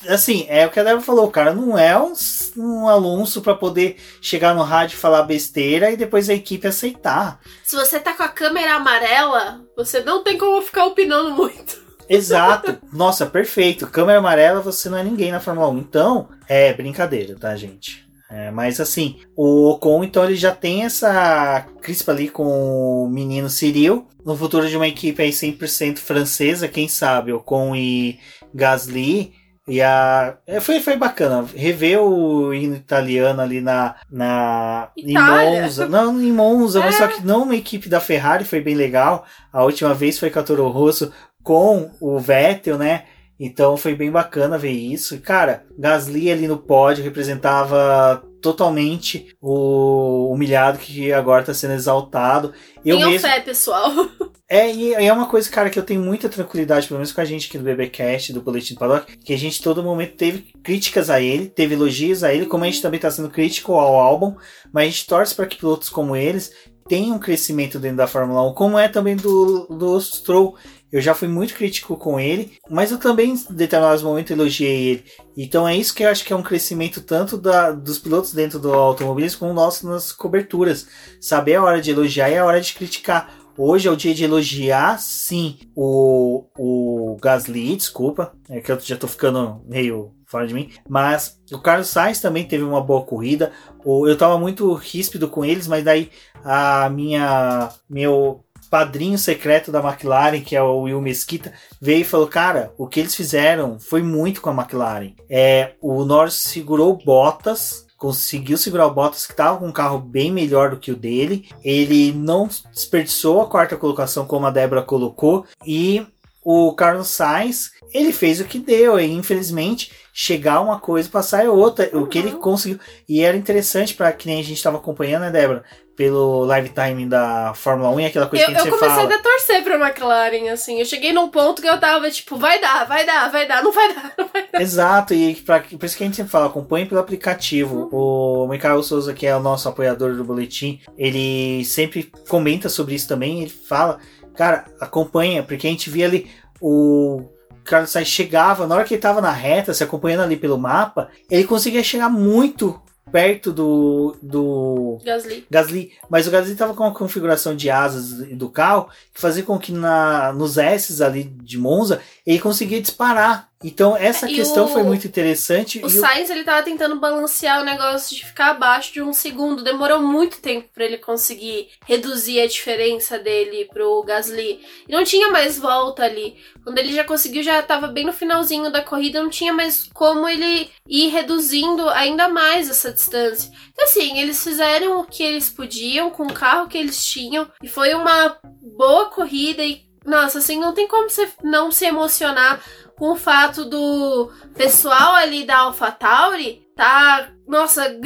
Assim, é o que a Débora falou, o cara não é um, um Alonso para poder chegar no rádio e falar besteira e depois a equipe aceitar. Se você tá com a câmera amarela, você não tem como ficar opinando muito. Exato. Nossa, perfeito. Câmera amarela, você não é ninguém na Fórmula 1. Então, é brincadeira, tá, gente? É, mas assim, o Ocon, então, ele já tem essa crispa ali com o menino Cyril. No futuro de uma equipe aí 100% francesa, quem sabe, Ocon e Gasly. E a. É, foi, foi bacana. Rever o hino italiano ali na. na em Monza. Não, em Monza, é. mas só que não uma equipe da Ferrari, foi bem legal. A última vez foi com a Toro Rosso com o Vettel, né? Então foi bem bacana ver isso. Cara, Gasly ali no pódio representava totalmente o humilhado que agora está sendo exaltado. Eu Tenham mesmo... fé, pessoal. É, e é uma coisa, cara, que eu tenho muita tranquilidade, pelo menos com a gente aqui do BBcast, do Boletim do Paddock, que a gente todo momento teve críticas a ele, teve elogios a ele, como a gente também está sendo crítico ao álbum, mas a gente torce para que pilotos como eles tenham um crescimento dentro da Fórmula 1, como é também do, do Stroll. Eu já fui muito crítico com ele, mas eu também, em determinados momentos, elogiei ele. Então é isso que eu acho que é um crescimento tanto da, dos pilotos dentro do automobilismo como nosso nas coberturas. Saber a hora de elogiar e a hora de criticar. Hoje é o dia de elogiar, sim, o, o Gasly, desculpa, é que eu já tô ficando meio fora de mim. Mas o Carlos Sainz também teve uma boa corrida. Eu tava muito ríspido com eles, mas daí a minha meu padrinho secreto da McLaren, que é o Will Mesquita, veio e falou: Cara, o que eles fizeram foi muito com a McLaren. É, o Norris segurou Bottas, conseguiu segurar o Bottas, que estava com um carro bem melhor do que o dele. Ele não desperdiçou a quarta colocação, como a Débora colocou, e o Carlos Sainz ele fez o que deu, e infelizmente chegar uma coisa passar é outra, uhum. o que ele uhum. conseguiu. E era interessante para que nem a gente estava acompanhando, né, Débora? pelo live time da Fórmula 1 e aquela coisa eu, que a gente Eu comecei fala. a torcer pra McLaren, assim. Eu cheguei num ponto que eu tava tipo, vai dar, vai dar, vai dar, não vai dar, não vai dar. Exato, e pra, por isso que a gente sempre fala, acompanhe pelo aplicativo. Uhum. O Michael Souza, que é o nosso apoiador do boletim, ele sempre comenta sobre isso também. Ele fala, cara, acompanha, porque a gente via ali o Carlos Sainz chegava, na hora que ele tava na reta, se acompanhando ali pelo mapa, ele conseguia chegar muito perto do, do Gasly. Gasly. Mas o Gasly estava com uma configuração de asas do carro que fazia com que na, nos S ali de Monza ele conseguia disparar então essa e questão o, foi muito interessante. O Sainz ele tava tentando balancear o negócio de ficar abaixo de um segundo. Demorou muito tempo para ele conseguir reduzir a diferença dele pro Gasly. E não tinha mais volta ali. Quando ele já conseguiu, já tava bem no finalzinho da corrida, não tinha mais como ele ir reduzindo ainda mais essa distância. Então assim, eles fizeram o que eles podiam com o carro que eles tinham e foi uma boa corrida e nossa, assim, não tem como você não se emocionar com o fato do pessoal ali da AlphaTauri tá, nossa,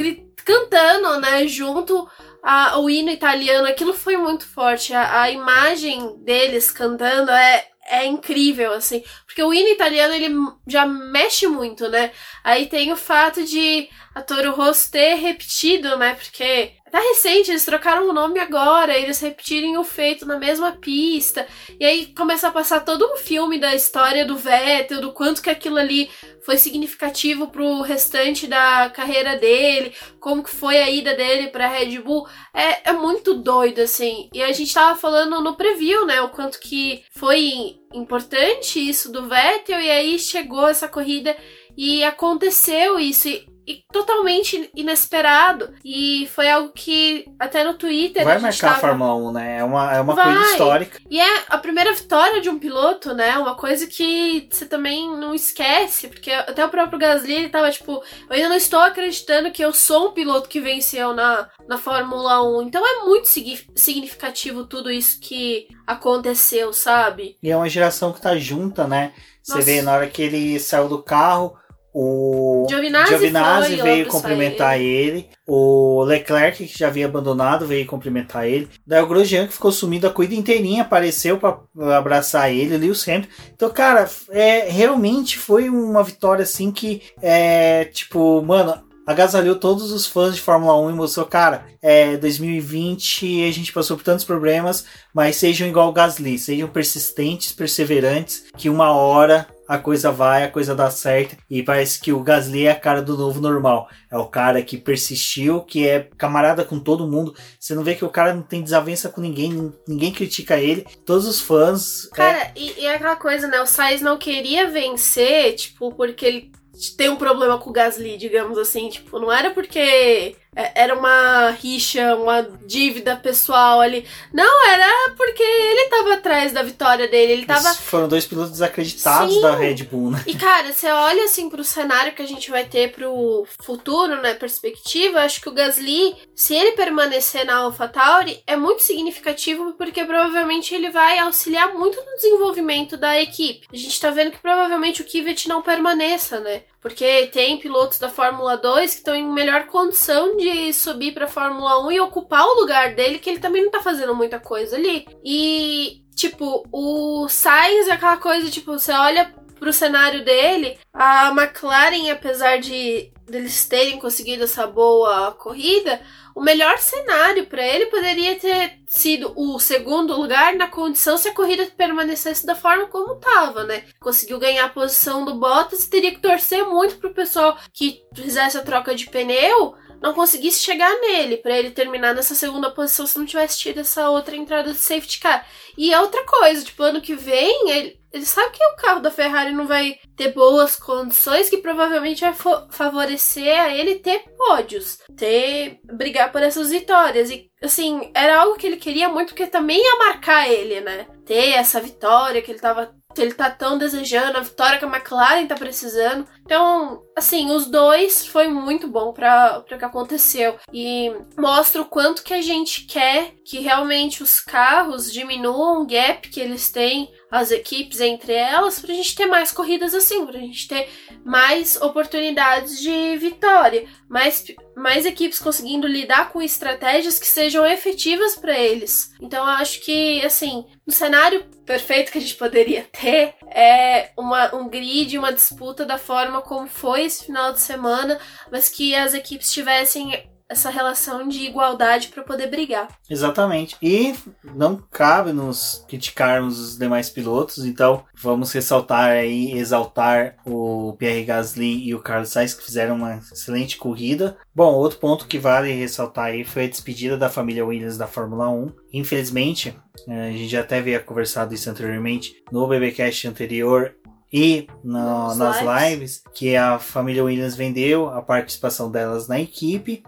cantando, né, junto ao hino italiano. Aquilo foi muito forte. A, a imagem deles cantando é, é incrível, assim. Porque o hino italiano, ele já mexe muito, né? Aí tem o fato de a Toro Rosso ter repetido, né? Porque tá recente, eles trocaram o nome agora, eles repetirem o feito na mesma pista. E aí começa a passar todo um filme da história do Vettel, do quanto que aquilo ali foi significativo pro restante da carreira dele, como que foi a ida dele pra Red Bull. É, é muito doido, assim. E a gente tava falando no preview, né, o quanto que foi importante isso do Vettel, e aí chegou essa corrida e aconteceu isso. E e totalmente inesperado. E foi algo que até no Twitter. Vai marcar tava... a Fórmula 1, né? É uma, é uma Vai. coisa histórica. E é a primeira vitória de um piloto, né? Uma coisa que você também não esquece, porque até o próprio Gasly ele tava tipo, eu ainda não estou acreditando que eu sou um piloto que venceu na, na Fórmula 1. Então é muito signi- significativo tudo isso que aconteceu, sabe? E é uma geração que tá junta, né? Você Nossa. vê na hora que ele saiu do carro, o Giovinazzi Giovinazzi veio cumprimentar ele. O Leclerc, que já havia abandonado, veio cumprimentar ele. Daí o Grosjean, que ficou sumido a corrida inteirinha, apareceu pra abraçar ele, o Lewis Hamilton. Então, cara, é, realmente foi uma vitória assim que é tipo, mano, agasalhou todos os fãs de Fórmula 1 e mostrou, cara, é 2020 a gente passou por tantos problemas, mas sejam igual o Gasly, sejam persistentes, perseverantes, que uma hora a coisa vai, a coisa dá certo, e parece que o Gasly é a cara do novo normal. É o cara que persistiu, que é camarada com todo mundo. Você não vê que o cara não tem desavença com ninguém, ninguém critica ele. Todos os fãs. é, Cara, e, e é aquela coisa, né? O Sainz não queria vencer, tipo, porque ele tem um problema com o Gasly, digamos assim. Tipo, não era porque é, era uma rixa, uma dívida pessoal ali. Não, era porque ele tava atrás da vitória dele. Ele tava. Foram dois pilotos desacreditados Sim. da Red Bull, né? E cara, você olha assim pro cenário que a gente vai ter pro futuro, né? Perspectiva, acho que o Gasly, se ele permanecer na AlphaTauri, é muito significativo porque provavelmente ele vai auxiliar muito no desenvolvimento da equipe. A gente tá vendo que provavelmente o Kvyat não permaneça, né? Porque tem pilotos da Fórmula 2 que estão em melhor condição de subir pra Fórmula 1 e ocupar o lugar dele, que ele também não tá fazendo muita coisa ali. E, tipo, o Sainz é aquela coisa, tipo, você olha pro cenário dele, a McLaren, apesar de deles terem conseguido essa boa corrida, o melhor cenário para ele poderia ter sido o segundo lugar na condição se a corrida permanecesse da forma como estava, né? Conseguiu ganhar a posição do Bottas e teria que torcer muito pro pessoal que fizesse a troca de pneu não conseguisse chegar nele para ele terminar nessa segunda posição se não tivesse tido essa outra entrada de safety car. E é outra coisa, tipo, ano que vem, ele, ele sabe que o carro da Ferrari não vai ter boas condições, que provavelmente vai favorecer a ele ter pódios, ter brigar por essas vitórias. E assim, era algo que ele queria muito, porque também ia marcar ele, né? Ter essa vitória que ele tava. Que ele tá tão desejando, a vitória que a McLaren tá precisando. Então, assim, os dois foi muito bom para o que aconteceu. E mostra o quanto que a gente quer que realmente os carros diminuam o gap que eles têm, as equipes entre elas, pra gente ter mais corridas assim, pra gente ter mais oportunidades de vitória, mais, mais equipes conseguindo lidar com estratégias que sejam efetivas para eles. Então eu acho que, assim, no cenário perfeito que a gente poderia ter é uma, um grid, uma disputa da forma como foi esse final de semana, mas que as equipes tivessem essa relação de igualdade para poder brigar. Exatamente. E não cabe nos criticarmos os demais pilotos, então vamos ressaltar aí, exaltar o Pierre Gasly e o Carlos Sainz que fizeram uma excelente corrida. Bom, outro ponto que vale ressaltar aí foi a despedida da família Williams da Fórmula 1. Infelizmente, eh, a gente já até havia conversado isso anteriormente no BBcast anterior e no- nas lives. lives, que a família Williams vendeu a participação delas na equipe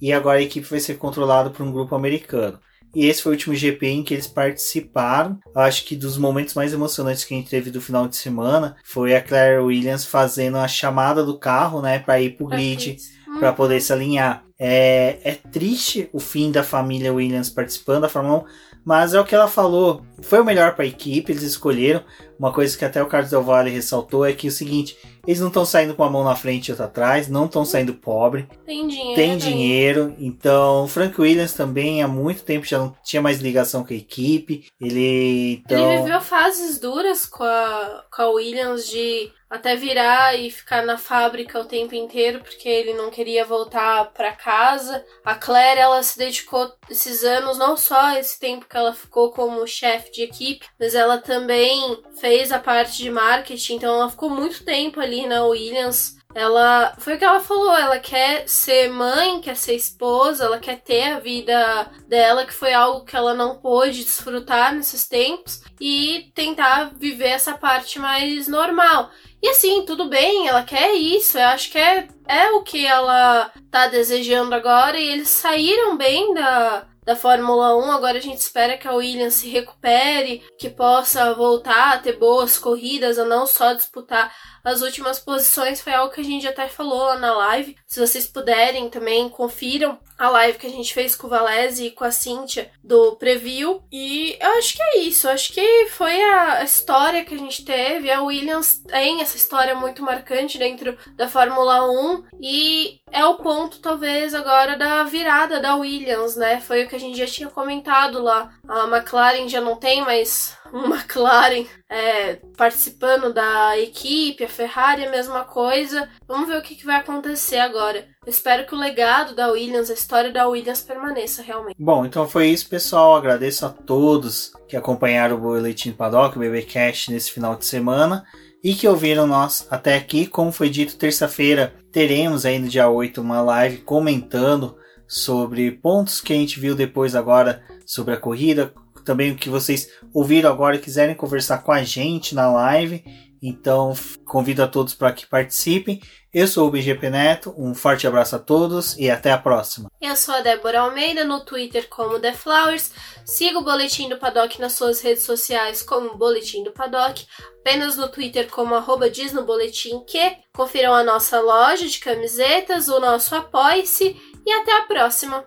e agora a equipe vai ser controlada por um grupo americano. E esse foi o último GP em que eles participaram. Eu acho que dos momentos mais emocionantes que a gente teve do final de semana foi a Claire Williams fazendo a chamada do carro, né, para ir pro grid para poder se alinhar. É, é triste o fim da família Williams participando da Fórmula 1, mas é o que ela falou. Foi o melhor para a equipe, eles escolheram. Uma coisa que até o Carlos Del Valle ressaltou é que é o seguinte: eles não estão saindo com uma mão na frente e outra atrás, não estão saindo pobre, Tem dinheiro. tem dinheiro. Então, o Frank Williams também há muito tempo já não tinha mais ligação com a equipe. Ele então Ele viveu fases duras com a, com a Williams de até virar e ficar na fábrica o tempo inteiro porque ele não queria voltar pra casa. A Claire, ela se dedicou esses anos, não só esse tempo que ela ficou como chefe de equipe, mas ela também fez a parte de marketing, então ela ficou muito tempo ali na Williams ela foi o que ela falou, ela quer ser mãe, quer ser esposa, ela quer ter a vida dela, que foi algo que ela não pôde desfrutar nesses tempos, e tentar viver essa parte mais normal. E assim, tudo bem, ela quer isso, eu acho que é, é o que ela tá desejando agora, e eles saíram bem da, da Fórmula 1. Agora a gente espera que a Williams se recupere, que possa voltar a ter boas corridas, a não só disputar as últimas posições. Foi algo que a gente até falou lá na live. Se vocês puderem também, confiram a live que a gente fez com o Valese e com a Cíntia do preview. E eu acho que é isso. Eu acho que foi a história que a gente teve. A Williams tem essa história muito marcante dentro da Fórmula 1 e é o ponto, talvez, agora da virada da Williams, né? Foi o que a gente já tinha comentado lá. A McLaren já não tem mais um McLaren é, participando da equipe, a Ferrari a mesma coisa. Vamos ver o que, que vai acontecer agora. Eu espero que o legado da Williams, a história da Williams permaneça realmente. Bom, então foi isso, pessoal. Agradeço a todos que acompanharam o Boletim Paddock, o BB Cash nesse final de semana e que ouviram nós até aqui. Como foi dito, terça-feira teremos aí no dia 8 uma live comentando sobre pontos que a gente viu depois agora sobre a corrida, também o que vocês ouviram agora e quiserem conversar com a gente na live. Então convido a todos para que participem. Eu sou o BGP Neto, um forte abraço a todos e até a próxima. Eu sou a Débora Almeida no Twitter como The Flowers. Siga o Boletim do Paddock nas suas redes sociais como Boletim do Paddock, apenas no Twitter como arroba diz no boletim que. Confiram a nossa loja de camisetas, o nosso apoie-se e até a próxima.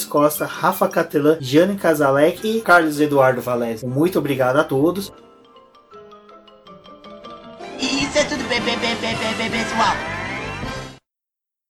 Thaís Costa, Rafa Catelan, Jane Casalec e Carlos Eduardo Valese. Muito obrigado a todos. Isso é tudo pessoal.